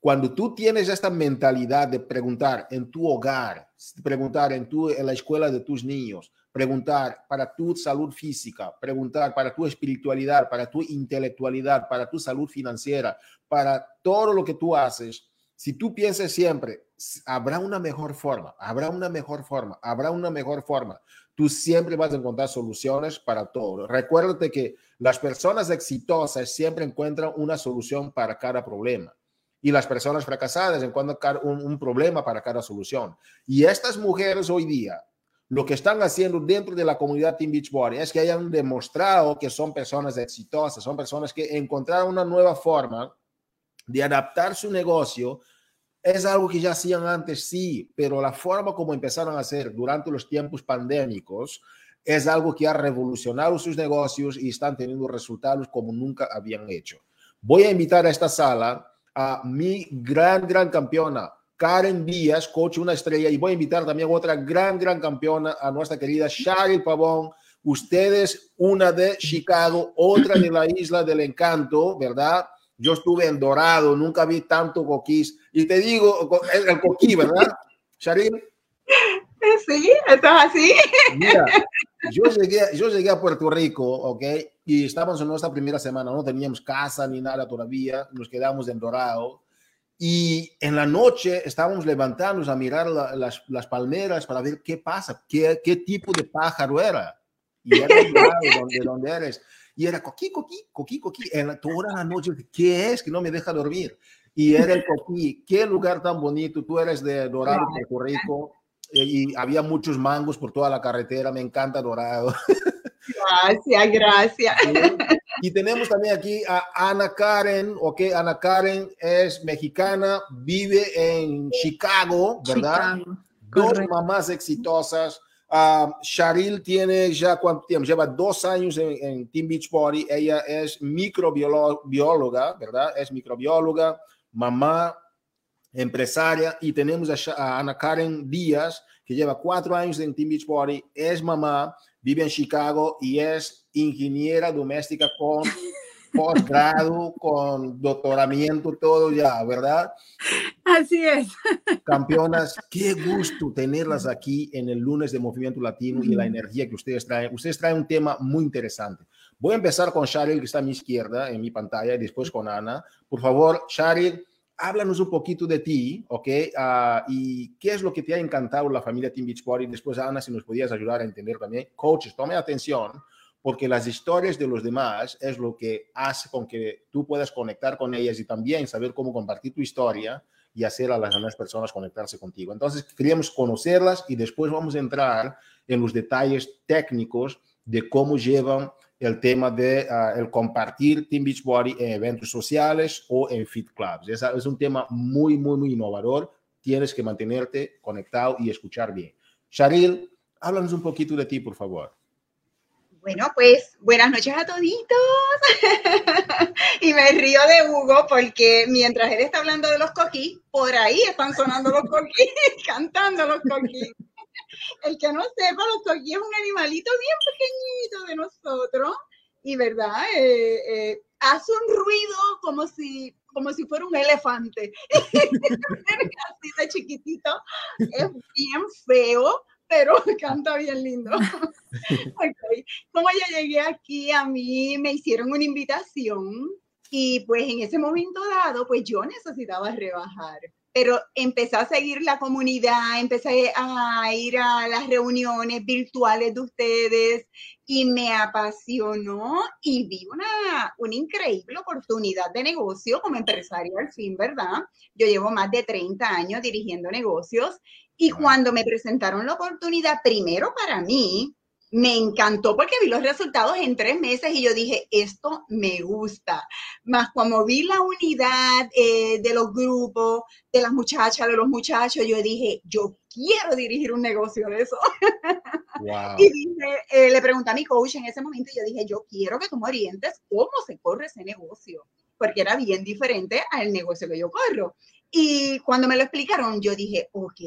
Cuando tú tienes esta mentalidad de preguntar en tu hogar, preguntar en, tu, en la escuela de tus niños, preguntar para tu salud física, preguntar para tu espiritualidad, para tu intelectualidad, para tu salud financiera, para todo lo que tú haces, si tú piensas siempre, habrá una mejor forma, habrá una mejor forma, habrá una mejor forma, tú siempre vas a encontrar soluciones para todo. Recuérdate que las personas exitosas siempre encuentran una solución para cada problema y las personas fracasadas encuentran un, un problema para cada solución. Y estas mujeres hoy día, lo que están haciendo dentro de la comunidad Team Beachbody es que hayan demostrado que son personas exitosas, son personas que encontraron una nueva forma de adaptar su negocio. Es algo que ya hacían antes, sí, pero la forma como empezaron a hacer durante los tiempos pandémicos es algo que ha revolucionado sus negocios y están teniendo resultados como nunca habían hecho. Voy a invitar a esta sala a mi gran, gran campeona, Karen Díaz, coach una estrella, y voy a invitar también a otra gran, gran campeona, a nuestra querida Shari Pavón. Ustedes, una de Chicago, otra de la Isla del Encanto, ¿verdad? Yo estuve en Dorado, nunca vi tanto coquís. Y te digo, el, coquí, ¿verdad? Shari. Sí, esto es así. Mira, yo llegué, yo llegué a Puerto Rico, ¿ok? Y estábamos en nuestra primera semana, no teníamos casa ni nada todavía, nos quedamos en Dorado. Y en la noche estábamos levantándonos a mirar las, las, palmeras para ver qué pasa, qué, qué tipo de pájaro era. Y era donde, donde eres. Y era coquí, coquí, coquí, coquí. En toda la noche, ¿qué es que no me deja dormir? Y era el coquí. Qué lugar tan bonito. Tú eres de Dorado, Puerto Rico y había muchos mangos por toda la carretera. Me encanta Dorado. Gracias, gracias. Y tenemos también aquí a Ana Karen, ok, Ana Karen es mexicana, vive en Chicago, ¿verdad? Dos mamás exitosas. Uh, Sharil tiene ya cuánto tiempo, lleva dos años en, en Team Beachbody. Ella es microbióloga, ¿verdad? Es microbióloga, mamá, empresaria y tenemos a, Ana Karen Díaz, que lleva cuatro años en Team Beachbody, es mamá, vive en Chicago y es ingeniera doméstica con posgrado, con doctoramiento, todo ya, ¿verdad? Así es. Campeonas, qué gusto tenerlas aquí en el lunes de Movimiento Latino y la energía que ustedes traen. Ustedes traen un tema muy interesante. Voy a empezar con Sharyl, que está a mi izquierda en mi pantalla, y después con Ana. Por favor, Sharyl, háblanos un poquito de ti, ¿ok? Uh, y qué es lo que te ha encantado la familia Team Beachbody. Después, Ana, si nos podías ayudar a entender también. Coaches, tome atención, porque las historias de los demás es lo que hace con que tú puedas conectar con ellas y también saber cómo compartir tu historia y hacer a las demás personas conectarse contigo. Entonces, queríamos conocerlas y después vamos a entrar en los detalles técnicos de cómo llevan el tema de uh, el compartir Team Beachbody en eventos sociales o en fit clubs. Es, es un tema muy, muy, muy innovador. Tienes que mantenerte conectado y escuchar bien. Sharil, háblanos un poquito de ti, por favor. Bueno, pues buenas noches a toditos. y me río de Hugo porque mientras él está hablando de los coquís, por ahí están sonando los coquís, cantando los coquís el que no sepa, los coquí es un animalito bien pequeñito de nosotros y, ¿verdad? Eh, eh, hace un ruido como si, como si fuera un elefante. Así de chiquitito. Es bien feo, pero canta bien lindo. okay. Como yo llegué aquí, a mí me hicieron una invitación y pues en ese momento dado, pues yo necesitaba rebajar pero empecé a seguir la comunidad, empecé a ir a las reuniones virtuales de ustedes y me apasionó y vi una, una increíble oportunidad de negocio como empresaria al fin, ¿verdad? Yo llevo más de 30 años dirigiendo negocios y cuando me presentaron la oportunidad, primero para mí, me encantó porque vi los resultados en tres meses y yo dije, esto me gusta. Más como vi la unidad eh, de los grupos, de las muchachas, de los muchachos, yo dije, yo quiero dirigir un negocio de eso. Y eh, le pregunté a mi coach en ese momento y yo dije, yo quiero que tú me orientes cómo se corre ese negocio, porque era bien diferente al negocio que yo corro. Y cuando me lo explicaron, yo dije, ok,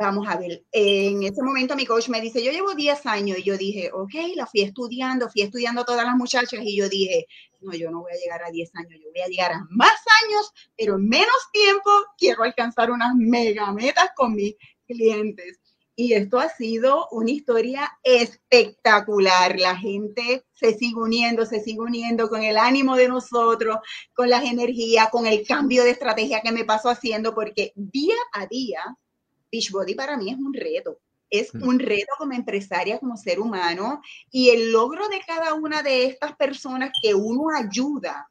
Vamos a ver, en ese momento mi coach me dice, yo llevo 10 años y yo dije, ok, la fui estudiando, fui estudiando todas las muchachas y yo dije, no, yo no voy a llegar a 10 años, yo voy a llegar a más años, pero en menos tiempo quiero alcanzar unas mega metas con mis clientes. Y esto ha sido una historia espectacular. La gente se sigue uniendo, se sigue uniendo con el ánimo de nosotros, con las energías, con el cambio de estrategia que me paso haciendo, porque día a día Beachbody para mí es un reto. Es mm. un reto como empresaria, como ser humano, y el logro de cada una de estas personas que uno ayuda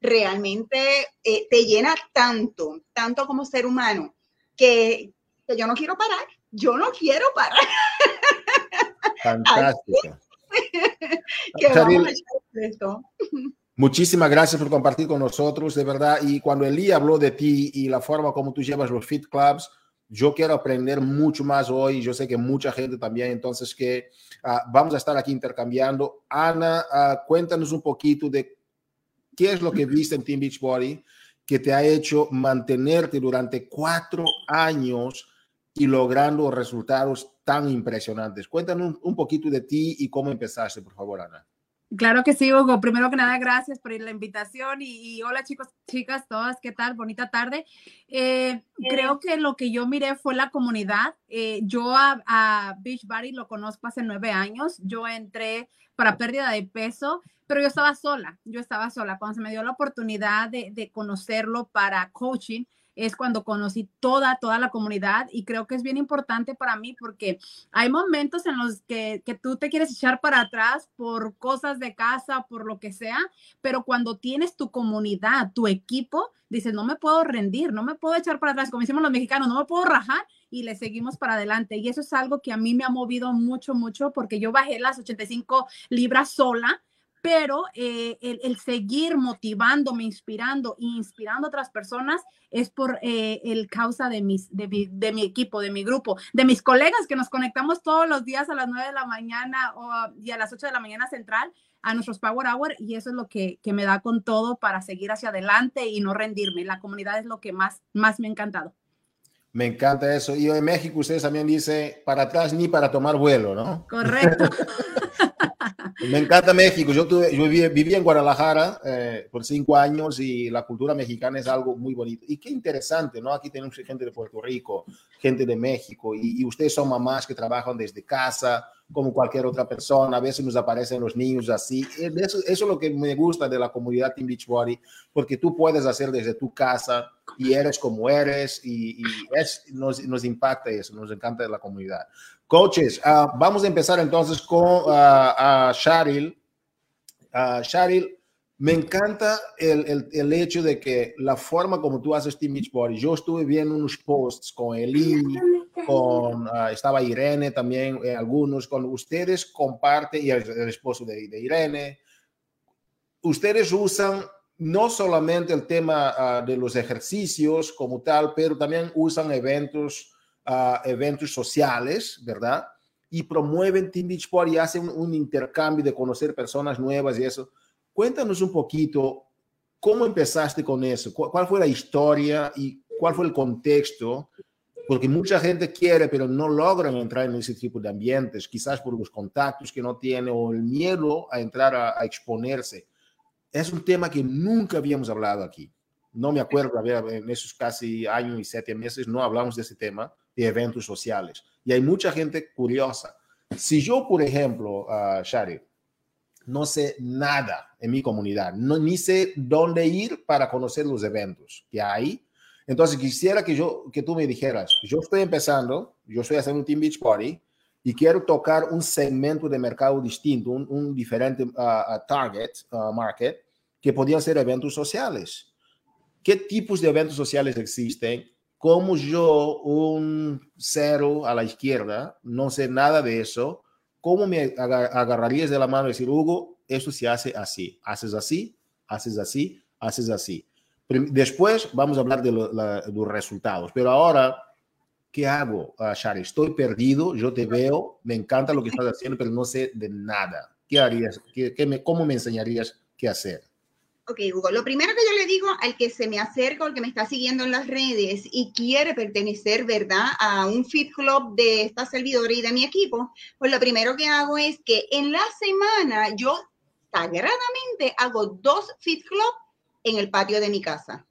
realmente eh, te llena tanto, tanto como ser humano, que, yo no quiero parar, yo no quiero parar. Fantástico. Muchísimas gracias por compartir con nosotros, de verdad. Y cuando Eli habló de ti y la forma como tú llevas los fit clubs, yo quiero aprender mucho más hoy. Yo sé que mucha gente también, entonces que ah, vamos a estar aquí intercambiando. Ana, ah, cuéntanos un poquito de qué es lo que viste en Team Beachbody que te ha hecho mantenerte durante cuatro años y logrando resultados tan impresionantes. Cuéntanos un poquito de ti y cómo empezaste, por favor, Ana. Claro que sí, Hugo. Primero que nada, gracias por la invitación y, hola chicos, chicas, todas, ¿qué tal? Bonita tarde. Eh, creo que lo que yo miré fue la comunidad. Eh, yo a, a Beachbody lo conozco hace nueve años. Yo entré para pérdida de peso, pero yo estaba sola. Yo estaba sola. Cuando se me dio la oportunidad de, de conocerlo para coaching, es cuando conocí toda, toda la comunidad y creo que es bien importante para mí porque hay momentos en los que, que tú te quieres echar para atrás por cosas de casa, por lo que sea, pero cuando tienes tu comunidad, tu equipo, dices, no me puedo rendir, no me puedo echar para atrás, como decimos los mexicanos, no me puedo rajar y le seguimos para adelante. Y eso es algo que a mí me ha movido mucho, mucho, porque yo bajé las 85 libras sola pero eh, el, seguir motivándome, inspirando e inspirando a otras personas es por eh, el causa de, mis, de, mi, equipo, de mi grupo, de mis colegas que nos conectamos todos los días a las 9 de la mañana o y a las 8 de la mañana central a nuestros Power Hour y eso es lo que, que, me da con todo para seguir hacia adelante y no rendirme. La comunidad es lo que más, más me ha encantado. Me encanta eso. Y en México ustedes también dicen para atrás ni para tomar vuelo, ¿no? Correcto. Me encanta México. Yo, tuve, yo viví, en Guadalajara eh, por cinco años y la cultura mexicana es algo muy bonito. Y qué interesante, ¿no? Aquí tenemos gente de Puerto Rico, gente de México y, y ustedes son mamás que trabajan desde casa, como cualquier otra persona. A veces nos aparecen los niños así. Eso, eso es lo que me gusta de la comunidad Team Beachbody, porque tú puedes hacer desde tu casa y eres como eres y, es, nos, nos, impacta eso, nos encanta la comunidad. Coaches, ah, vamos a empezar entonces con uh, Sharil. Sharil, me encanta el, el, el, hecho de que la forma como tú haces Team Beachbody, yo estuve viendo unos posts con Eli, con, estaba Irene también, eh, algunos, con ustedes comparten, y el, esposo de, de, Irene, ustedes usan no solamente el tema uh, de los ejercicios como tal, pero también usan eventos, uh, eventos sociales, ¿verdad? Y promueven Team Beachbody y hacen un, un intercambio de conocer personas nuevas y eso. Cuéntanos un poquito cómo empezaste con eso, cuál fue la historia y cuál fue el contexto porque mucha gente quiere, pero no logran entrar en ese tipo de ambientes, quizás por los contactos que no tiene o el miedo a entrar a, a exponerse. Es un tema que nunca habíamos hablado aquí. No me acuerdo, en esos casi años y siete meses no hablamos de ese tema, de eventos sociales. Y hay mucha gente curiosa. Si yo, por ejemplo, uh, Shari, no sé nada en mi comunidad, no, ni sé dónde ir para conocer los eventos que hay, entonces quisiera que, yo, que tú me dijeras, yo estoy empezando, yo estoy haciendo un Team Beach Party y quiero tocar un segmento de mercado distinto, un, un diferente uh, target uh, market, que podían ser eventos sociales. ¿Qué tipos de eventos sociales existen? Como yo, un cero a la izquierda, no sé nada de eso, ¿cómo me agarrarías de la mano y decir, Hugo, esto se hace así, haces así, haces así, haces así? Después vamos a hablar de, los resultados, pero ahora, ¿qué hago, uh, Shari? Estoy perdido, yo te veo, me encanta lo que estás haciendo, pero no sé de nada. ¿Qué harías? ¿Qué, me, ¿Cómo me enseñarías qué hacer? Ok, Hugo, lo primero que yo le digo al que se me acerca o al que me está siguiendo en las redes y quiere pertenecer, ¿verdad?, a un Fit Club de esta servidora y de mi equipo, pues lo primero que hago es que en la semana yo sagradamente hago dos Fit Club en el patio de mi casa.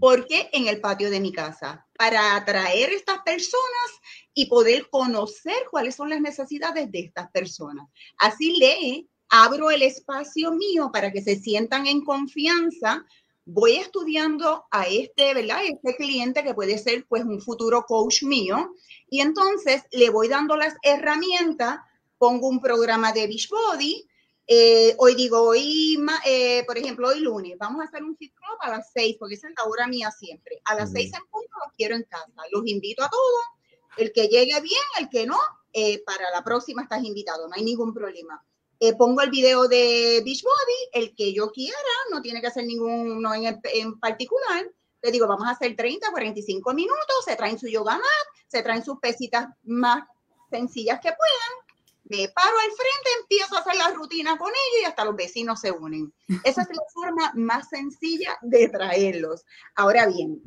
¿Por qué en el patio de mi casa? Para atraer estas personas y poder conocer cuáles son las necesidades de estas personas. Así lee abro el espacio mío para que se sientan en confianza. Voy estudiando a este, ¿verdad? Este cliente que puede ser pues un futuro coach mío y entonces le voy dando las herramientas, pongo un programa de Beachbody. Eh, hoy digo, hoy, eh, por ejemplo, hoy lunes, vamos a hacer un fit club a las seis, porque esa es la hora mía siempre. A las seis en punto los quiero en casa. Los invito a todos. El que llegue bien, el que no, eh, para la próxima estás invitado, no hay ningún problema. Eh, pongo el video de Beachbody, el que yo quiera, no tiene que hacer ninguno en, en, particular. Le digo, vamos a hacer 30, 45 minutos, se traen su yoga mat, se traen sus pesitas más sencillas que puedan. Me paro al frente, empiezo a hacer la rutina con ellos y hasta los vecinos se unen. Esa es la forma más sencilla de traerlos. Ahora bien,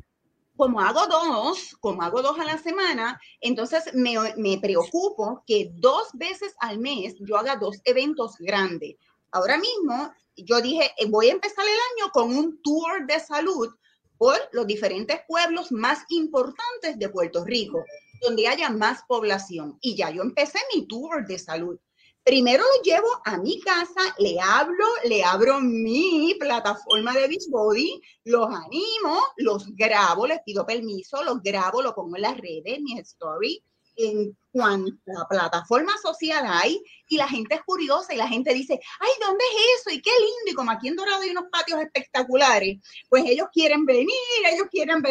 como hago dos, como hago dos a la semana, entonces me, me, preocupo que dos veces al mes yo haga dos eventos grandes. Ahora mismo yo dije, eh, voy a empezar el año con un tour de salud por los diferentes pueblos más importantes de Puerto Rico, donde haya más población. Y ya yo empecé mi tour de salud primero lo llevo a mi casa, le hablo, le abro mi plataforma de Beachbody, los animo, los grabo, les pido permiso, los grabo, lo pongo en las redes, mi story en cuánta plataforma social hay y la gente es curiosa y la gente dice, ay, ¿dónde es eso? Y qué lindo. Y como aquí en Dorado hay unos patios espectaculares, pues ellos quieren venir, ellos quieren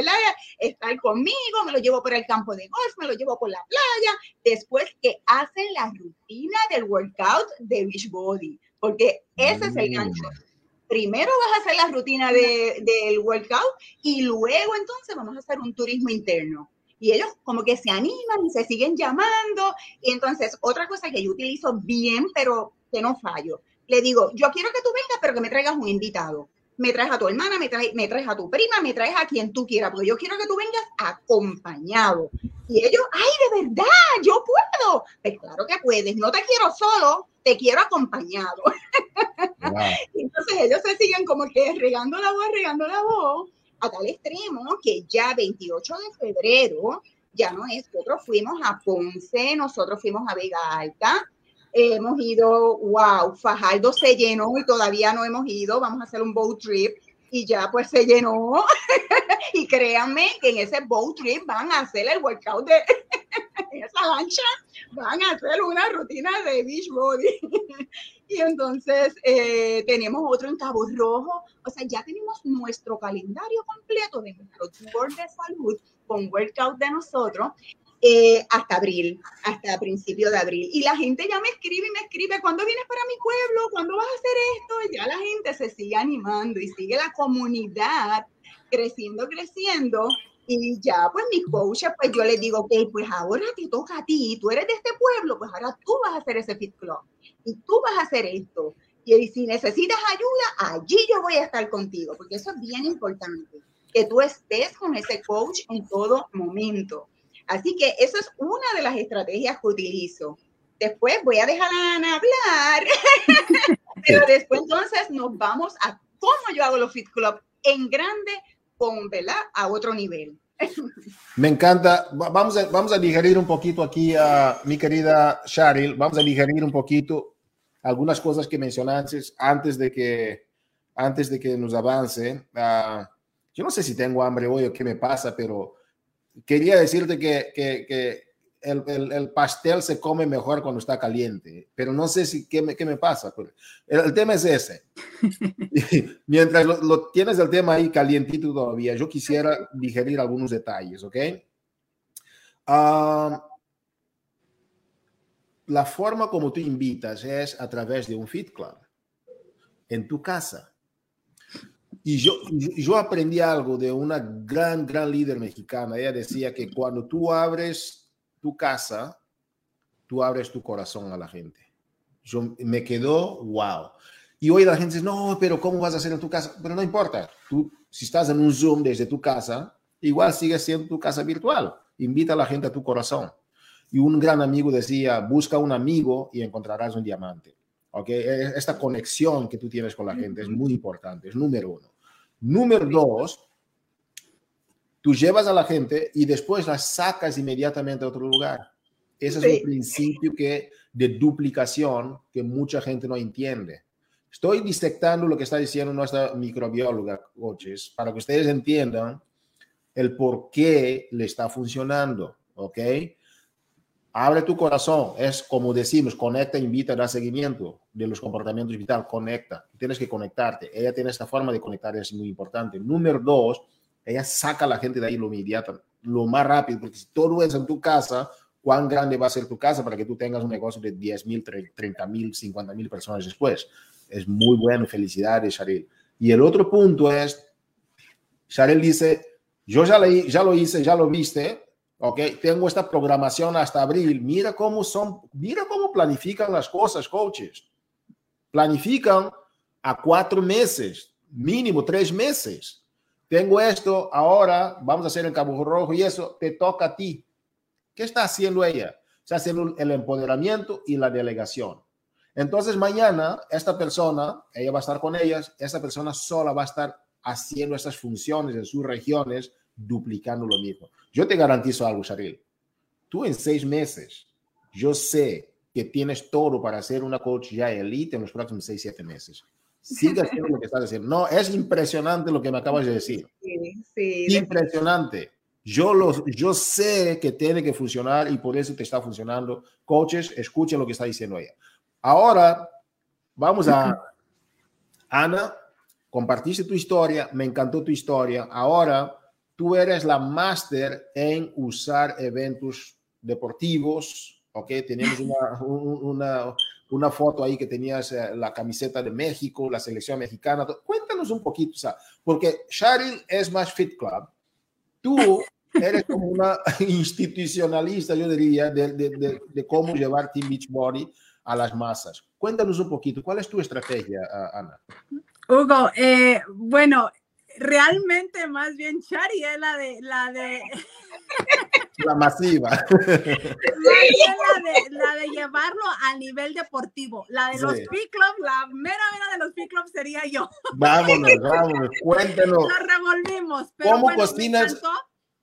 estar conmigo, me lo llevo por el campo de golf, me lo llevo por la playa, después que hacen la rutina del workout de Beachbody, porque ese es el mm. gancho primero vas a hacer la rutina de, del workout y luego entonces vamos a hacer un turismo interno y ellos como que se animan y se siguen llamando. Y entonces, otra cosa que yo utilizo bien, pero que no fallo, le digo, yo quiero que tú vengas, pero que me traigas un invitado. Me traes a tu hermana, me traes, me traes a tu prima, me traes a quien tú quieras, porque yo quiero que tú vengas acompañado. Y ellos, ay, de verdad, yo puedo. Pues claro que puedes, no te quiero solo, te quiero acompañado. Entonces ellos se siguen como que regando la voz, regando la voz a tal extremo que ya 28 de febrero, ya no es, nosotros fuimos a Ponce, nosotros fuimos a Vega Alta, hemos ido, wow, Fajardo se llenó y todavía no hemos ido, vamos a hacer un boat trip y ya pues se llenó. y créanme que en ese boat trip van a hacer el workout de esa lancha, van a hacer una rutina de beach body. y entonces eh, tenemos otro en Cabo Rojo. O sea, ya tenemos nuestro calendario completo de nuestro tour de salud con workout de nosotros. Eh, hasta abril, hasta principio de abril. Y la gente ya me escribe y me escribe, ¿cuándo vienes para mi pueblo? ¿Cuándo vas a hacer esto? Y ya la gente se sigue animando y sigue la comunidad creciendo, creciendo. Y ya, pues mis coaches, pues yo les digo, ok, pues ahora te toca a ti, tú eres de este pueblo, pues ahora tú vas a hacer ese fit club y tú vas a hacer esto. Y si necesitas ayuda, allí yo voy a estar contigo, porque eso es bien importante, que tú estés con ese coach en todo momento. Así que eso es una de las estrategias que utilizo. Después voy a dejar a Ana hablar, pero después entonces nos vamos a cómo yo hago los Fit Club en grande con, ¿verdad? A otro nivel. Me encanta. Vamos a, vamos a digerir un poquito aquí a mi querida Cheryl. Vamos a digerir un poquito algunas cosas que mencionaste antes de que, antes de que nos avance. Uh, yo no sé si tengo hambre hoy o qué me pasa, pero quería decirte que, que, el, el, pastel se come mejor cuando está caliente, pero no sé si qué me, qué me pasa. Pues. El, tema es ese. Mientras lo, tienes el tema ahí calientito todavía, yo quisiera digerir algunos detalles, ¿ok? Uh, la forma como tú invitas es a través de un Fit Club en tu casa. Y yo, yo aprendí algo de una gran, gran líder mexicana. Ella decía que cuando tú abres tu casa, tú abres tu corazón a la gente. Yo me quedó wow. Y hoy la gente dice, no, pero ¿cómo vas a hacer en tu casa? Pero no importa. Tú, si estás en un Zoom desde tu casa, igual sigue siendo tu casa virtual. Invita a la gente a tu corazón. Y un gran amigo decía, busca un amigo y encontrarás un diamante. ¿Okay? E, esta conexión que tú tienes con la gente es muy importante, es número uno. Número dos, tú llevas a la gente y después la sacas inmediatamente a otro lugar. Ese es un principio que, de duplicación que mucha gente no entiende. Estoy disectando lo que está diciendo nuestra microbióloga, coaches, para que ustedes entiendan el por qué le está funcionando, ¿ok? Abre tu corazón, es como decimos, conecta, invita, da seguimiento de los comportamientos vitales, conecta, tienes que conectarte. Ella tiene esta forma de conectar, es muy importante. Número dos, ella saca a la gente de ahí lo inmediato, lo más rápido, porque si todo es en tu casa, ¿cuán grande va a ser tu casa para que tú tengas un negocio de 10 mil, 30 mil, 50 mil personas después? Es muy bueno, felicidades, Sharil. Y el otro punto es, Sharil dice, yo ya, lo hice, ya lo viste, ok, tengo esta programación hasta abril, mira cómo son, mira cómo planifican las cosas, coaches. Planifican a cuatro meses, mínimo tres meses. Tengo esto, ahora vamos a hacer el Cabo Rojo y eso te toca a ti. ¿Qué está haciendo ella? Está haciendo el empoderamiento y la delegación. Entonces mañana esta persona, ella va a estar con ellas, esta persona sola va a estar haciendo esas funciones en sus regiones, duplicando lo mismo. Yo te garantizo algo, Sharil. Tú en seis meses, yo sé que tienes todo para ser una coach ya elite en los próximos seis, siete meses. Sigue haciendo lo que estás haciendo. No, es impresionante lo que me acabas de decir. Sí, sí, impresionante. Yo, los, yo sé que tiene que funcionar y por eso te está funcionando. Coaches, escuchen lo que está diciendo ella. Ahora, vamos a Ana, compartiste tu historia, me encantó tu historia. Ahora, tú eres la máster en usar eventos deportivos, ¿ok? Tenemos una, una, una, foto ahí que tenías eh, la camiseta de México, la selección mexicana. Cuéntanos un poquito, o sea, porque Sharon es más Fit Club. Tú eres como una institucionalista, yo diría, de, de, de, cómo llevar Team Beachbody a las masas. Cuéntanos un poquito, ¿cuál es tu estrategia, Ana? Hugo, eh, bueno, realmente más bien Chari es la de la de la masiva. La, de, la de llevarlo a nivel deportivo. La de los P Club, la mera mera de los P Club sería yo. Vámonos, vámonos, cuéntanos. La revolvimos. ¿Cómo cocinas?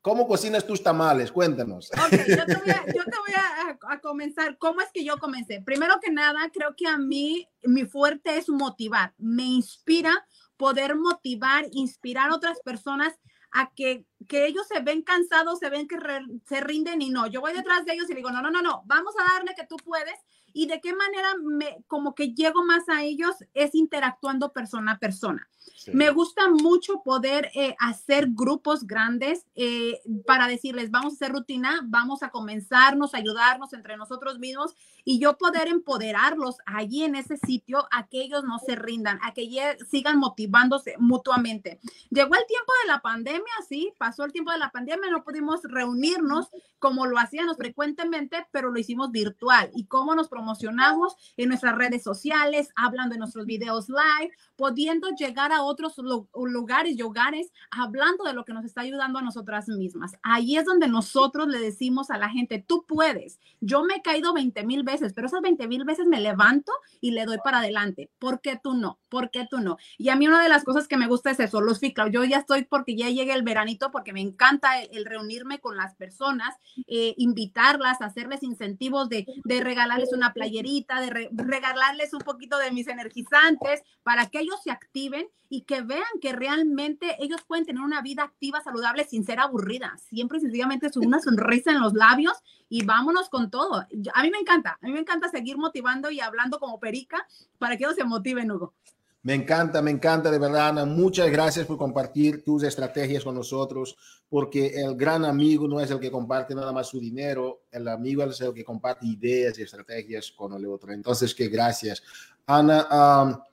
¿Cómo cocinas tus tamales? Cuéntanos. Ok, yo te voy, a, yo te voy a, a, comenzar. ¿Cómo es que yo comencé? Primero que nada, creo que a mí mi fuerte es motivar. Me inspira poder motivar, inspirar a otras personas a que, que ellos se ven cansados, se ven que se rinden y no. Yo voy detrás de ellos y digo, no, no, no, no, vamos a darle que tú puedes. Y de qué manera me, como que llego más a ellos es interactuando persona a persona. Me gusta mucho poder eh, hacer grupos grandes eh, para decirles, vamos a hacer rutina, vamos a comenzarnos, ayudarnos entre nosotros mismos y yo poder empoderarlos allí en ese sitio a que ellos no se rindan, a que sigan motivándose mutuamente. Llegó el tiempo de la pandemia, sí, pasó el tiempo de la pandemia, no pudimos reunirnos como lo hacíamos frecuentemente, pero lo hicimos virtual. ¿Y cómo nos promocionamos en nuestras redes sociales, hablando en nuestros videos live, pudiendo llegar a otros lugares y hogares, hablando de lo que nos está ayudando a nosotras mismas? Ahí es donde nosotros le decimos a la gente, tú puedes. Yo me he caído 20 mil veces, pero esas 20 mil veces me levanto y le doy para adelante. ¿Por qué tú no? ¿Por qué tú no? Y a mí una de las cosas que me gusta es eso, los FICLA. Yo ya estoy porque ya llegue el veranito, porque me encanta el, reunirme con las personas, eh, invitarlas, hacerles incentivos de, de regalarles una playerita, de regalarles un poquito de mis energizantes para que ellos se activen y que vean que realmente ellos pueden tener una vida activa, saludable, sin ser aburridas. Siempre sencillamente es una sonrisa en los labios y vámonos con todo. A mí me encanta, a mí me encanta seguir motivando y hablando como perica para que ellos se motiven, Hugo. Me encanta, me encanta de verdad, Ana. Muchas gracias por compartir tus estrategias con nosotros, porque el gran amigo no es el que comparte nada más su dinero, el amigo es el que comparte ideas y estrategias con el otro. Entonces, que gracias. Ana,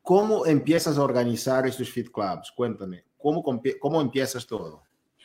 ¿cómo empiezas a organizar estos fit clubs? Cuéntame, ¿cómo, cómo empiezas todo?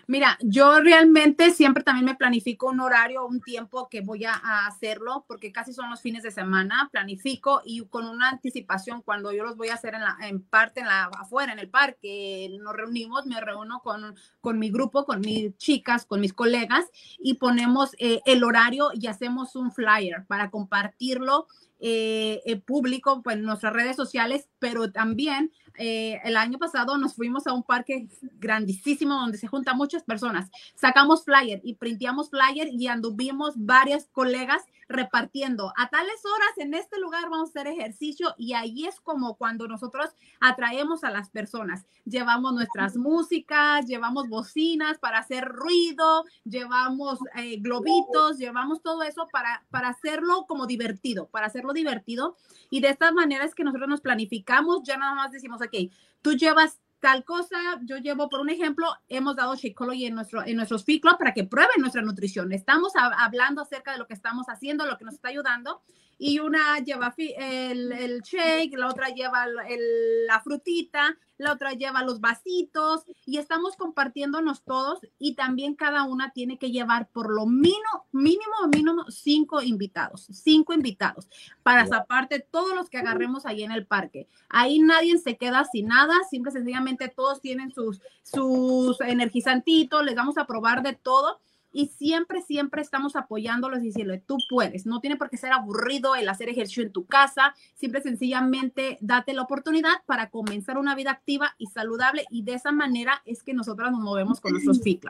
Mira, yo realmente siempre también me planifico un horario, un tiempo que voy a, hacerlo, porque casi son los fines de semana, planifico y con una anticipación cuando yo los voy a hacer en, la, en parte, en la, afuera, en el parque, nos reunimos, me reúno con, con mi grupo, con mis chicas, con mis colegas y ponemos eh, el horario y hacemos un flyer para compartirlo eh, público pues, en nuestras redes sociales, pero también eh, el año pasado nos fuimos a un parque grandísimo donde se juntan muchas personas. Sacamos flyer y printeamos flyer y anduvimos varias colegas repartiendo. A tales horas en este lugar vamos a hacer ejercicio y ahí es como cuando nosotros atraemos a las personas. Llevamos nuestras músicas, llevamos bocinas para hacer ruido, llevamos eh, globitos, llevamos todo eso para, para hacerlo como divertido, para hacerlo divertido. Y de esta manera es que nosotros nos planificamos, ya nada más decimos, ok, tú llevas tal cosa, yo llevo, por un ejemplo, hemos dado Shakeology en, nuestro, en nuestros fit para que prueben nuestra nutrición. Estamos hablando acerca de lo que estamos haciendo, lo que nos está ayudando y una lleva el, el shake, la otra lleva la frutita, la otra lleva los vasitos y estamos compartiéndonos todos y también cada una tiene que llevar por lo mínimo, mínimo, mínimo cinco invitados, cinco invitados para aparte todos los que agarremos ahí en el parque. Ahí nadie se queda sin nada, simple sencillamente todos tienen sus, sus energizantitos, les vamos a probar de todo y siempre, siempre estamos apoyándolos y diciendo, tú puedes, no tiene por qué ser aburrido el hacer ejercicio en tu casa, siempre sencillamente date la oportunidad para comenzar una vida activa y saludable y de esa manera es que nosotros nos movemos con nuestros Fit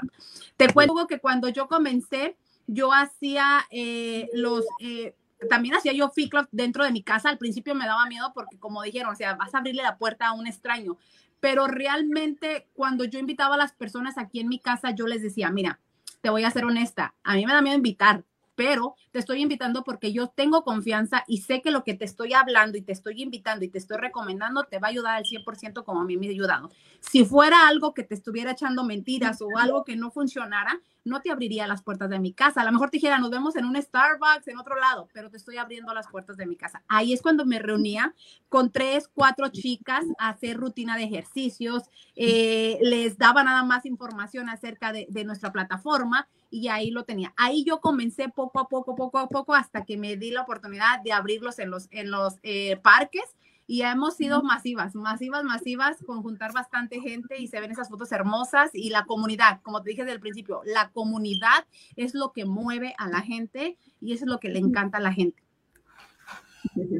Te cuento que cuando yo comencé, yo hacía eh, los... Eh, también hacía yo fit dentro de mi casa. Al principio me daba miedo porque, como dijeron, o sea, vas a abrirle la puerta a un extraño. Pero realmente, cuando yo invitaba a las personas aquí en mi casa, yo les decía, mira, te voy a ser honesta, a mí me da miedo invitar, pero te estoy invitando porque yo tengo confianza y sé que lo que te estoy hablando y te estoy invitando y te estoy recomendando te va a ayudar al 100% como a mí me ha ayudado. Si fuera algo que te estuviera echando mentiras o algo que no funcionara, no te abriría las puertas de mi casa. A lo mejor te dijera, nos vemos en un Starbucks, en otro lado, pero te estoy abriendo las puertas de mi casa. Ahí es cuando me reunía con tres, cuatro chicas a hacer rutina de ejercicios, eh, les daba nada más información acerca de, nuestra plataforma y ahí lo tenía. Ahí yo comencé poco a poco, poco a poco, hasta que me di la oportunidad de abrirlos en los, en los eh, parques y hemos sido masivas, masivas, masivas, con juntar bastante gente y se ven esas fotos hermosas y la comunidad, como te dije desde el principio, la comunidad es lo que mueve a la gente y eso es lo que le encanta a la gente.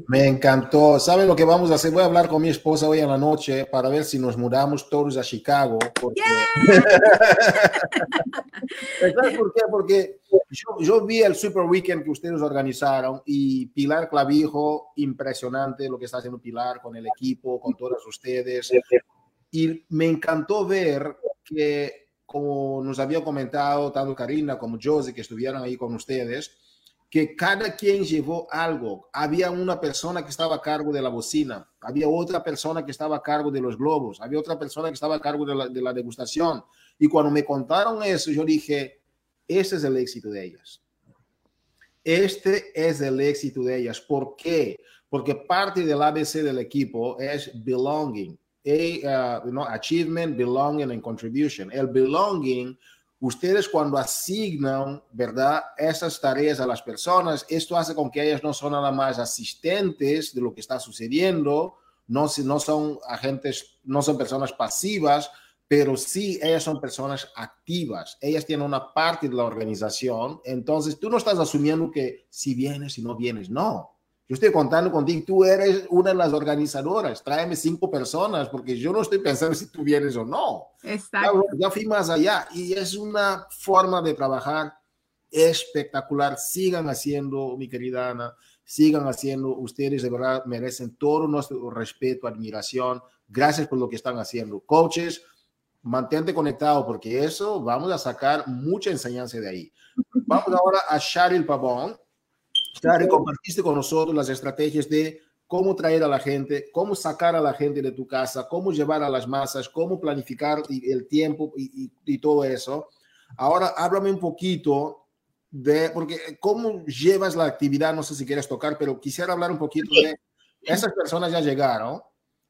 Me encantó. ¿Saben lo que vamos a hacer? Voy a hablar con mi esposa hoy en la noche para ver si nos mudamos todos a Chicago. Porque... ¿Sabes por qué? Porque yo, yo, vi el Super Weekend que ustedes organizaron y Pilar Clavijo, impresionante lo que está haciendo Pilar con el equipo, con todos ustedes. Y me encantó ver que, como nos había comentado tanto Karina como Josie, que estuvieron ahí con ustedes, que cada quien llevó algo. Había una persona que estaba a cargo de la bocina, había otra persona que estaba a cargo de los globos, había otra persona que estaba a cargo de la, de la degustación. Y cuando me contaron eso, yo dije, ese es el éxito de ellas. Este es el éxito de ellas. ¿Por qué? Porque parte del ABC del equipo es belonging. A, uh, achievement, belonging and contribution. El belonging ustedes cuando asignan, ¿verdad? Esas tareas a las personas, esto hace con que ellas no son nada más asistentes de lo que está sucediendo, no, no son agentes, no son personas pasivas, pero sí ellas son personas activas, ellas tienen una parte de la organización, entonces tú no estás asumiendo que si vienes, si no vienes, no, yo estoy contando contigo, tú eres una de las organizadoras, tráeme cinco personas, porque yo no estoy pensando si tú vienes o no. Exacto. Ya, fui más allá y es una forma de trabajar espectacular. Sigan haciendo, mi querida Ana, sigan haciendo. Ustedes de verdad merecen todo nuestro respeto, admiración. Gracias por lo que están haciendo. Coaches, mantente conectado porque eso vamos a sacar mucha enseñanza de ahí. Vamos ahora a Cheryl Pavón Claro, compartiste con nosotros las estrategias de cómo traer a la gente, cómo sacar a la gente de tu casa, cómo llevar a las masas, cómo planificar el tiempo y, todo eso. Ahora háblame un poquito de, porque cómo llevas la actividad, no sé si quieres tocar, pero quisiera hablar un poquito de esas personas ya llegaron.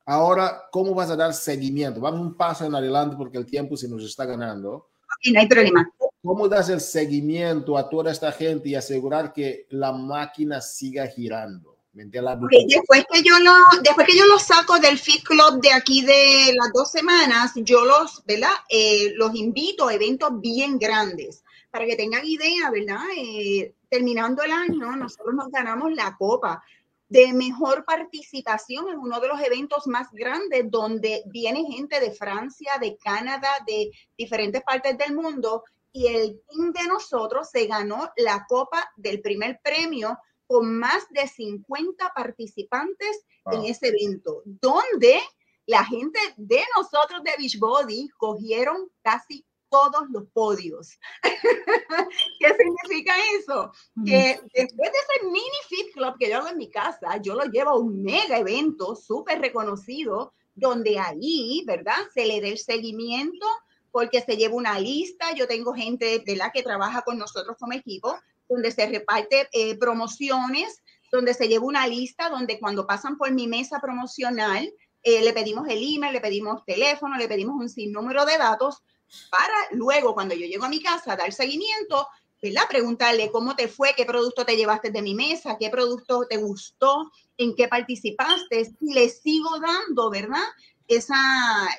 Ahora, ¿cómo vas a dar seguimiento? Vamos un paso en adelante porque el tiempo se nos está ganando. no hay problema. ¿Cómo das el seguimiento a toda esta gente y asegurar que la máquina siga girando? después, que yo lo, después que yo los saco del Fit Club de aquí de las dos semanas, yo los, ¿verdad? Eh, los invito a eventos bien grandes para que tengan idea, ¿verdad? Eh, terminando el año, nosotros nos ganamos la copa de mejor participación en uno de los eventos más grandes donde viene gente de Francia, de Canadá, de diferentes partes del mundo y el team de nosotros se ganó la copa del primer premio con más de 50 participantes en ese evento, donde la gente de nosotros de Beachbody cogieron casi todos los podios. ¿Qué significa eso? Que después de ese mini fit club que yo hago en mi casa, yo lo llevo a un mega evento súper reconocido, donde ahí, ¿verdad? Se le dé el seguimiento porque se lleva una lista. Yo tengo gente, de la Que trabaja con nosotros como equipo, donde se reparte eh, promociones, donde se lleva una lista, donde cuando pasan por mi mesa promocional, eh, le pedimos el email, le pedimos teléfono, le pedimos un sinnúmero de datos para luego, cuando yo llego a mi casa, dar seguimiento, ¿verdad? Preguntarle cómo te fue, qué producto te llevaste de mi mesa, qué producto te gustó, en qué participaste. Y le sigo dando, ¿verdad? Esa,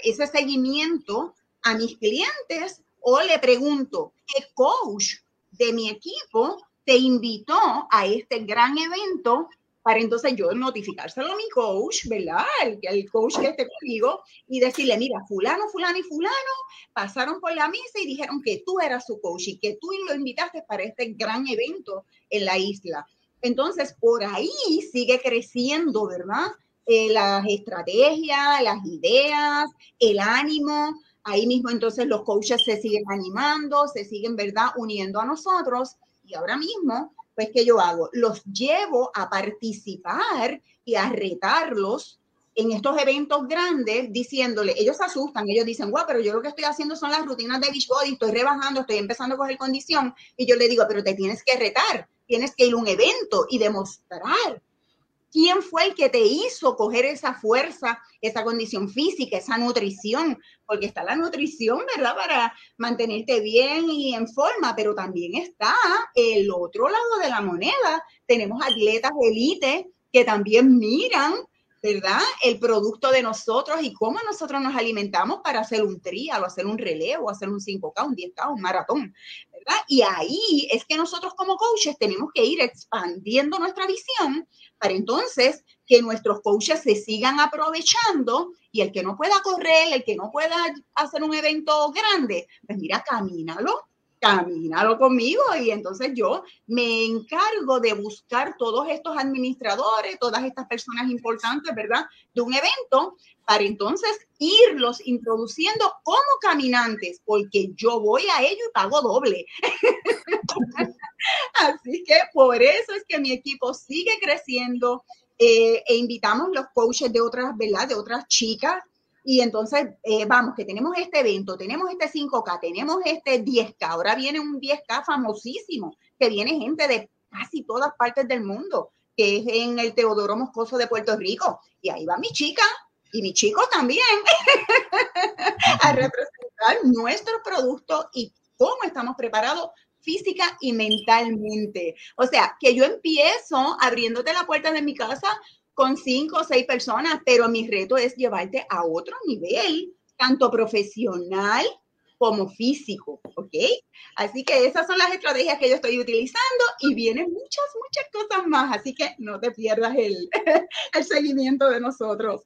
ese seguimiento a mis clientes o le pregunto, ¿qué coach de mi equipo te invitó a este gran evento para entonces yo notificárselo a mi coach, ¿verdad? El, coach que esté conmigo y decirle, mira, fulano, fulano y fulano pasaron por la mesa y dijeron que tú eras su coach y que tú lo invitaste para este gran evento en la isla. Entonces, por ahí sigue creciendo, ¿verdad? Eh, las estrategias, las ideas, el ánimo. Ahí mismo entonces los coaches se siguen animando, se siguen, ¿verdad?, uniendo a nosotros. Y ahora mismo, pues, ¿qué yo hago? Los llevo a participar y a retarlos en estos eventos grandes, diciéndole, ellos se asustan, ellos dicen, guau, pero yo lo que estoy haciendo son las rutinas de Beachbody, estoy rebajando, estoy empezando a coger condición, y yo le digo, pero te tienes que retar, tienes que ir a un evento y demostrar ¿Quién fue el que te hizo coger esa fuerza, esa condición física, esa nutrición? Porque está la nutrición, ¿verdad? Para mantenerte bien y en forma, pero también está el otro lado de la moneda. Tenemos atletas élite que también miran ¿verdad? El producto de nosotros y cómo nosotros nos alimentamos para hacer un trial o hacer un relevo, hacer un 5K, un 10K, un maratón, ¿verdad? Y ahí es que nosotros como coaches tenemos que ir expandiendo nuestra visión para entonces que nuestros coaches se sigan aprovechando y el que no pueda correr, el que no pueda hacer un evento grande, pues mira, camínalo camínalo conmigo y entonces yo me encargo de buscar todos estos administradores, todas estas personas importantes, ¿verdad? De un evento para entonces irlos introduciendo como caminantes, porque yo voy a ello y pago doble. Así que por eso es que mi equipo sigue creciendo eh, e invitamos los coaches de otras, ¿verdad? De otras chicas y entonces, eh, vamos, que tenemos este evento, tenemos este 5K, tenemos este 10K, ahora viene un 10K famosísimo, que viene gente de casi todas partes del mundo, que es en el Teodoro Moscoso de Puerto Rico. Y ahí va mi chica y mi chico también a representar nuestro producto y cómo estamos preparados física y mentalmente. O sea, que yo empiezo abriéndote la puerta de mi casa con cinco o seis personas, pero mi reto es llevarte a otro nivel, tanto profesional como físico, ¿ok? Así que esas son las estrategias que yo estoy utilizando y vienen muchas, muchas cosas más, así que no te pierdas el, el seguimiento de nosotros.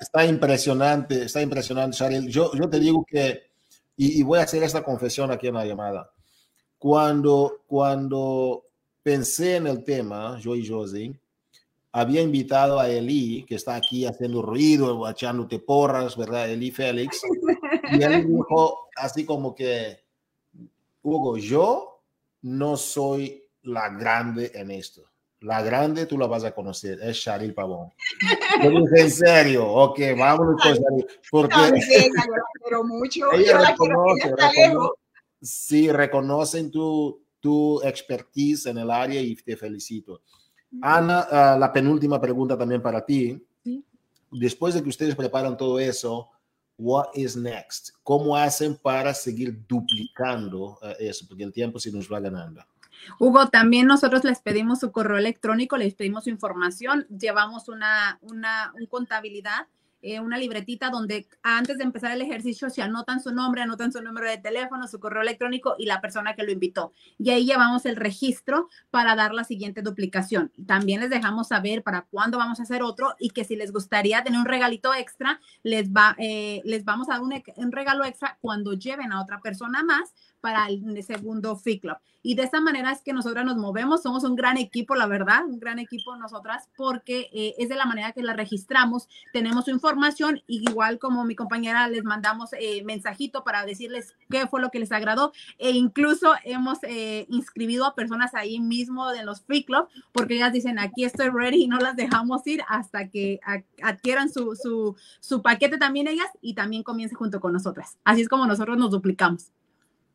Está, impresionante, está impresionante, Sharil. Yo, yo te digo que, y, y, voy a hacer esta confesión aquí en la llamada, cuando, cuando pensé en el tema, yo y Josie, había invitado a Eli, que está aquí haciendo ruido, echándote porras, ¿verdad? Eli Félix. Y él dijo así como que, Hugo, yo no soy la grande en esto. La grande tú la vas a conocer, es Sharil Pavón. en serio, ok, vámonos con Sharil. Porque pero mucho. Ella reconoce, reconoce, sí, reconocen tu, tu expertise en el área y te felicito. Ana, uh, la penúltima pregunta también para ti. Sí. Después de que ustedes preparan todo eso, what is next? ¿Cómo hacen para seguir duplicando uh, eso? Porque el tiempo se nos va ganando. Hugo, también nosotros les pedimos su correo electrónico, les pedimos su información, llevamos una, una un contabilidad eh, una libretita donde antes de empezar el ejercicio se anotan su nombre, anotan su número de teléfono, su correo electrónico y la persona que lo invitó. Y ahí llevamos el registro para dar la siguiente duplicación. También les dejamos saber para cuándo vamos a hacer otro y que si les gustaría tener un regalito extra, les, va, eh, les vamos a dar un, un regalo extra cuando lleven a otra persona más para el segundo Fit Club. Y de esta manera es que nosotras nos movemos, somos un gran equipo, la verdad, un gran equipo nosotras, porque eh, es de la manera que la registramos, tenemos su información, igual como mi compañera les mandamos eh, mensajito para decirles qué fue lo que les agradó, e incluso hemos eh, inscribido a personas ahí mismo de los Fit Club, porque ellas dicen, aquí estoy ready y no las dejamos ir hasta que adquieran su, su, su paquete también ellas y también comience junto con nosotras. Así es como nosotros nos duplicamos.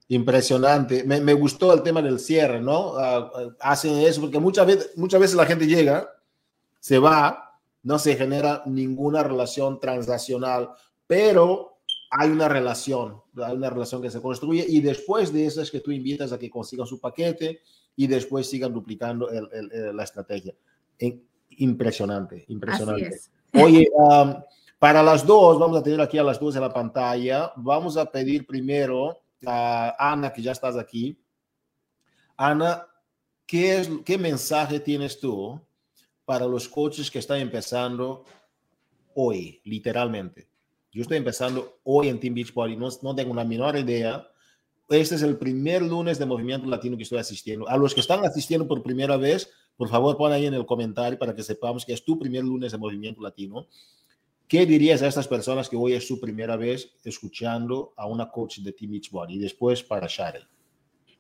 Impresionante. Me, me, gustó el tema del cierre, ¿no? Uh, hacen eso porque muchas veces, muchas veces la gente llega, se va, no se genera ninguna relación transaccional, pero hay una relación, hay una relación que se construye y después de eso es que tú invitas a que consigan su paquete y después sigan duplicando el, el, el, la estrategia. Impresionante, impresionante. Oye, um, para las dos, vamos a tener aquí a las dos en la pantalla, vamos a pedir primero a Ana, que ya estás aquí. Ana, ¿qué, es, ¿qué mensaje tienes tú para los coaches que están empezando hoy, literalmente? Yo estoy empezando hoy en Team Beachbody, no, no tengo una menor idea. Este es el primer lunes de Movimiento Latino que estoy asistiendo. A los que están asistiendo por primera vez, por favor, pon ahí en el comentario para que sepamos que es tu primer lunes de Movimiento Latino. ¿Qué dirías a estas personas que hoy es su primera vez escuchando a una coach de Team Beachbody? Y después para Sharon.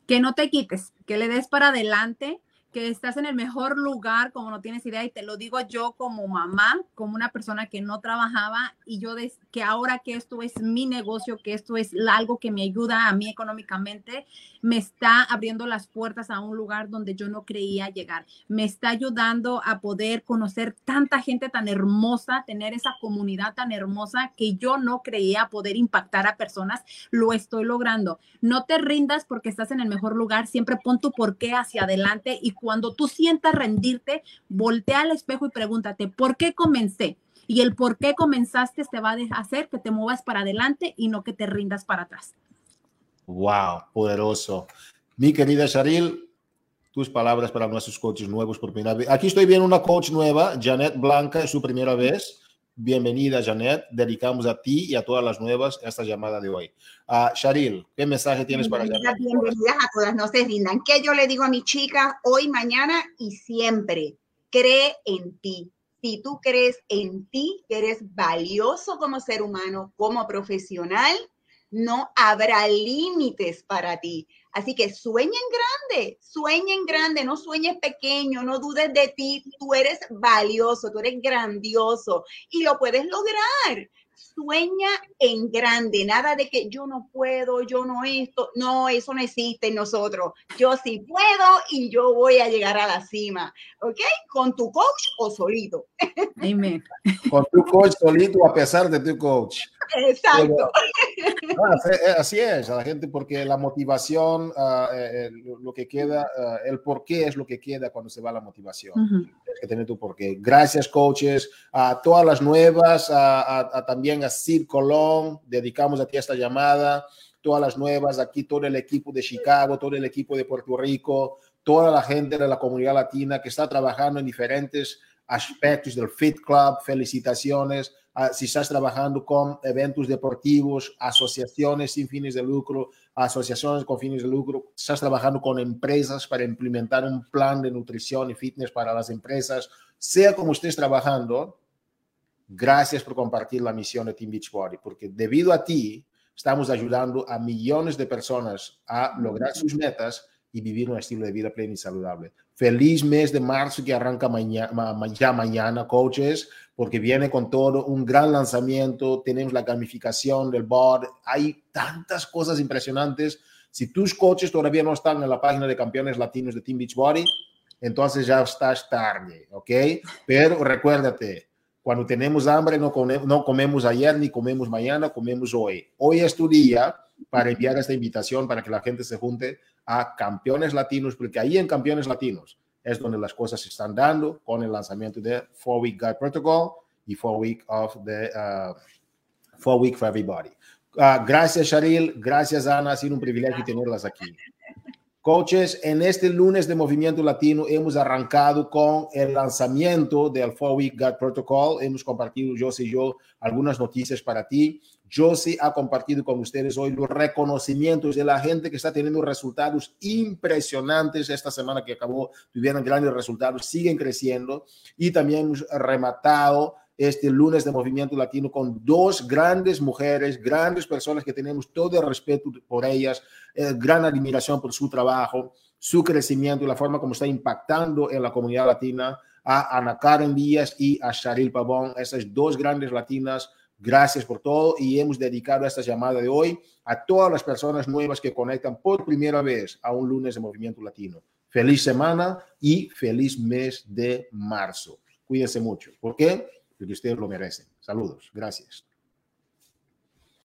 Que no te quites, que le des para adelante, que estás en el mejor lugar, como no tienes idea, y te lo digo yo como mamá, como una persona que no trabajaba, y yo de, que ahora que esto es mi negocio, que esto es algo que me ayuda a mí económicamente, me está abriendo las puertas a un lugar donde yo no creía llegar. Me está ayudando a poder conocer tanta gente tan hermosa, tener esa comunidad tan hermosa que yo no creía poder impactar a personas. Lo estoy logrando. No te rindas porque estás en el mejor lugar. Siempre pon tu porqué hacia adelante y cuando tú sientas rendirte, voltea al espejo y pregúntate, ¿por qué comencé? Y el por qué comenzaste te va a hacer que te muevas para adelante y no que te rindas para atrás. Wow, poderoso. Mi querida Sharil, tus palabras para nuestros coaches nuevos por primera vez. Aquí estoy viendo una coach nueva, Janet Blanca, es su primera vez. Bienvenida, Janet. Dedicamos a ti y a todas las nuevas esta llamada de hoy. Uh, Sharil, ¿qué mensaje tienes para Janet? Bienvenidas a todas, no se rindan. ¿Qué yo le digo a mi chica hoy, mañana y siempre? Cree en ti. Si tú crees en ti, que eres valioso como ser humano, como profesional, no habrá límites para ti. Así que sueñen grande, sueñen grande, no sueñes pequeño, no dudes de ti. Tú eres valioso, tú eres grandioso y lo puedes lograr. Sueña en grande, nada de que yo no puedo, yo no esto, no, eso no existe en nosotros. Yo sí puedo y yo voy a llegar a la cima, ¿ok? Con tu coach o solito. Amén. Con tu coach solito a pesar de tu coach. Exacto. Pero, así es, a la gente, porque la motivación, uh, eh, lo que queda, uh, el por qué es lo que queda cuando se va la motivación. Uh -huh. Tienes que tener tu porqué. Gracias, coaches, a todas las nuevas, a, a, a también a Sid Colón, dedicamos a ti esta llamada, todas las nuevas, aquí todo el equipo de Chicago, todo el equipo de Puerto Rico, toda la gente de la comunidad latina que está trabajando en diferentes aspectos del Fit Club, felicitaciones. Si estás trabajando con eventos deportivos, asociaciones sin fines de lucro, asociaciones con fines de lucro, estás trabajando con empresas para implementar un plan de nutrición y fitness para las empresas, sea como estés trabajando, gracias por compartir la misión de Team Beachbody, porque debido a ti estamos ayudando a millones de personas a lograr sus metas y vivir un estilo de vida pleno y saludable. Feliz mes de marzo que arranca mañana, ya mañana, coaches, porque viene con todo un gran lanzamiento. Tenemos la gamificación del board. Hay tantas cosas impresionantes. Si tus coaches todavía no están en la página de campeones latinos de Team Beachbody, entonces ya estás tarde, ¿ok? Pero recuérdate, cuando tenemos hambre no, no comemos ayer ni comemos mañana, comemos hoy. Hoy es tu día para enviar esta invitación para que la gente se junte a Campeones Latinos, porque ahí en Campeones Latinos es donde las cosas se están dando con el lanzamiento de Four Week Guide Protocol y Four Week of the uh, Four Week for Everybody. Uh, gracias, Sharil. Gracias, Ana. Ha sido un privilegio tenerlas aquí. Coaches, en este lunes de Movimiento Latino hemos arrancado con el lanzamiento del Four Week Guide Protocol. Hemos compartido, yo y yo, algunas noticias para ti. Josie ha compartido con ustedes hoy los reconocimientos de la gente que está teniendo resultados impresionantes esta semana que acabó, tuvieron grandes resultados, siguen creciendo y también hemos rematado este lunes de Movimiento Latino con dos grandes mujeres, grandes personas que tenemos todo el respeto por ellas, eh, gran admiración por su trabajo, su crecimiento y la forma como está impactando en la comunidad latina a Ana Karen Díaz y a Sharil Pavón, esas dos grandes latinas Gracias por todo y hemos dedicado esta llamada de hoy a todas las personas nuevas que conectan por primera vez a un lunes de Movimiento Latino. Feliz semana y feliz mes de marzo. Cuídense mucho. ¿Por qué? Porque ustedes lo merecen. Saludos. Gracias.